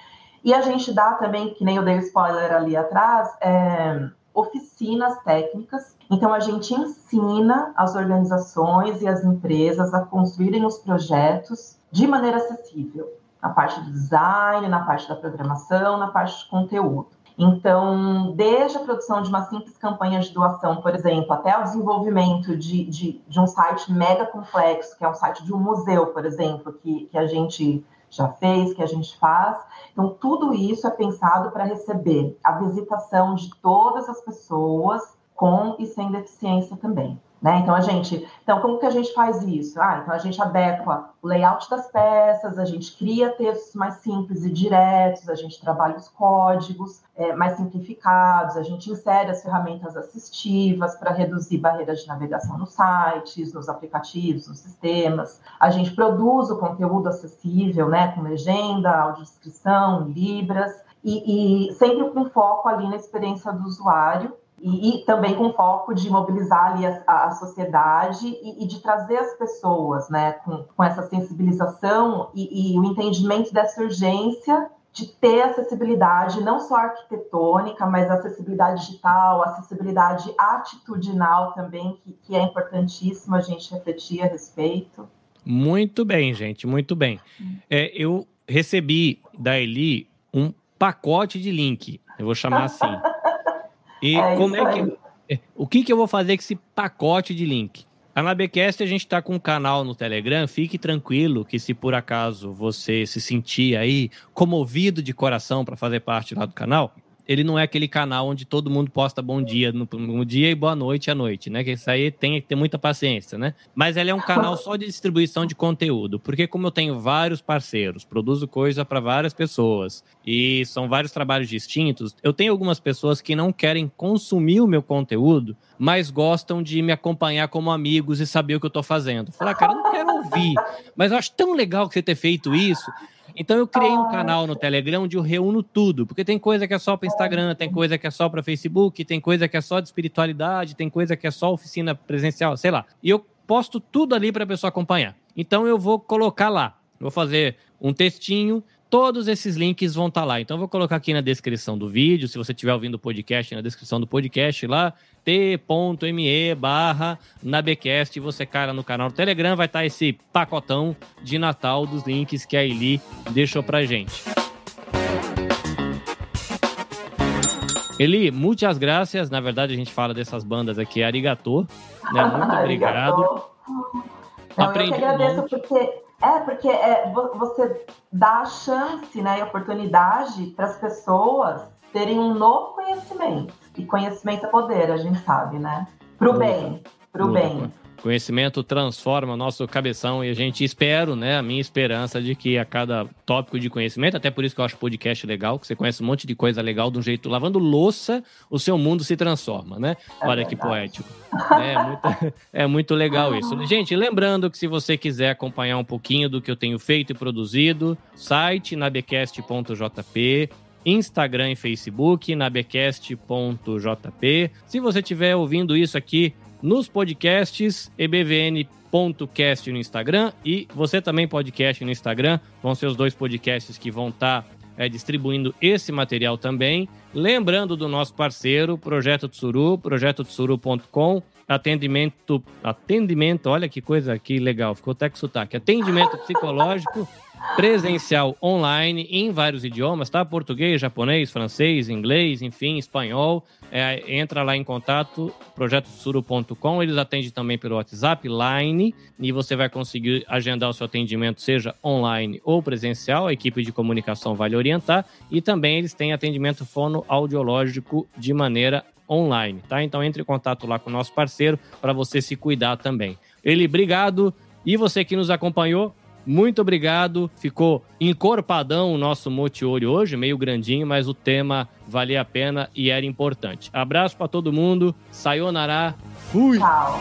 E a gente dá também, que nem eu dei o spoiler ali atrás, é, oficinas técnicas. Então, a gente ensina as organizações e as empresas a construírem os projetos de maneira acessível, na parte do design, na parte da programação, na parte de conteúdo. Então, desde a produção de uma simples campanha de doação, por exemplo, até o desenvolvimento de, de, de um site mega complexo, que é um site de um museu, por exemplo, que, que a gente já fez, que a gente faz. Então, tudo isso é pensado para receber a visitação de todas as pessoas com e sem deficiência também. Né? Então, a gente, então, como que a gente faz isso? Ah, então a gente adequa o layout das peças, a gente cria textos mais simples e diretos, a gente trabalha os códigos é, mais simplificados, a gente insere as ferramentas assistivas para reduzir barreiras de navegação nos sites, nos aplicativos, nos sistemas. A gente produz o conteúdo acessível, né, com legenda, audiodescrição, libras, e, e sempre com foco ali na experiência do usuário, e, e, também com foco de mobilizar ali a, a sociedade e, e, de trazer as pessoas, né, com, com essa sensibilização e, e, o entendimento dessa urgência de ter acessibilidade, não só arquitetônica, mas acessibilidade digital, acessibilidade atitudinal também, que, que é importantíssimo a gente refletir a respeito. Muito bem, gente, muito bem. É, eu recebi da Eli um pacote de link, eu vou chamar assim. E é como é que. É, o que, que eu vou fazer com esse pacote de link? A Nabecast a gente está com um canal no Telegram. Fique tranquilo que se por acaso você se sentir aí comovido de coração para fazer parte lá do canal, ele não é aquele canal onde todo mundo posta bom dia no, dia e boa noite à noite, né? Que isso aí tem que ter muita paciência, né? Mas ele é um canal só de distribuição de conteúdo, porque como eu tenho vários parceiros, produzo coisa para várias pessoas e são vários trabalhos distintos, eu tenho algumas pessoas que não querem consumir o meu conteúdo, mas gostam de me acompanhar como amigos e saber o que eu tô fazendo. Falar, cara, eu não quero ouvir, mas eu acho tão legal que você ter feito isso. Então eu criei um canal no Telegram onde eu reúno tudo, porque tem coisa que é só para Instagram, tem coisa que é só para Facebook, tem coisa que é só de espiritualidade, tem coisa que é só oficina presencial, sei lá. E eu posto tudo ali para a pessoa acompanhar. Então eu vou colocar lá, vou fazer um textinho Todos esses links vão estar tá lá. Então, eu vou colocar aqui na descrição do vídeo. Se você estiver ouvindo o podcast, na descrição do podcast lá, t.me barra nabecast. Você cara no canal do Telegram, vai estar tá esse pacotão de Natal dos links que a Eli deixou pra gente. Eli, muitas graças. Na verdade, a gente fala dessas bandas aqui, arigatô. Né? Muito obrigado. Não, Aprendi eu que agradeço um porque é, porque é, você dá a chance né, e oportunidade para as pessoas terem um novo conhecimento. E conhecimento é poder, a gente sabe, né? Para o bem, para o bem. Conhecimento transforma o nosso cabeção e a gente espero, né? A minha esperança de que a cada tópico de conhecimento, até por isso que eu acho podcast legal, que você conhece um monte de coisa legal de um jeito, lavando louça, o seu mundo se transforma, né? É Olha verdade. que poético. É muito, é muito legal isso. Gente, lembrando que se você quiser acompanhar um pouquinho do que eu tenho feito e produzido, site nabecast.jp, Instagram e Facebook, nabecast.jp. Se você estiver ouvindo isso aqui nos podcasts, ebvn.cast no Instagram e você também podcast no Instagram. Vão ser os dois podcasts que vão estar tá, é, distribuindo esse material também. Lembrando do nosso parceiro, Projeto Tsuru, projetotsuru.com, atendimento, atendimento, olha que coisa que legal, ficou até com sotaque, atendimento psicológico presencial online em vários idiomas, tá? Português, japonês, francês, inglês, enfim, espanhol. É, entra lá em contato, projetosuro.com. Eles atendem também pelo WhatsApp, Line, e você vai conseguir agendar o seu atendimento, seja online ou presencial. A equipe de comunicação vai lhe orientar. E também eles têm atendimento fonoaudiológico de maneira online, tá? Então entre em contato lá com o nosso parceiro para você se cuidar também. Ele, obrigado. E você que nos acompanhou, muito obrigado. Ficou encorpadão o nosso Motiori hoje, meio grandinho, mas o tema valia a pena e era importante. Abraço para todo mundo. Sayonara. Fui. Tchau.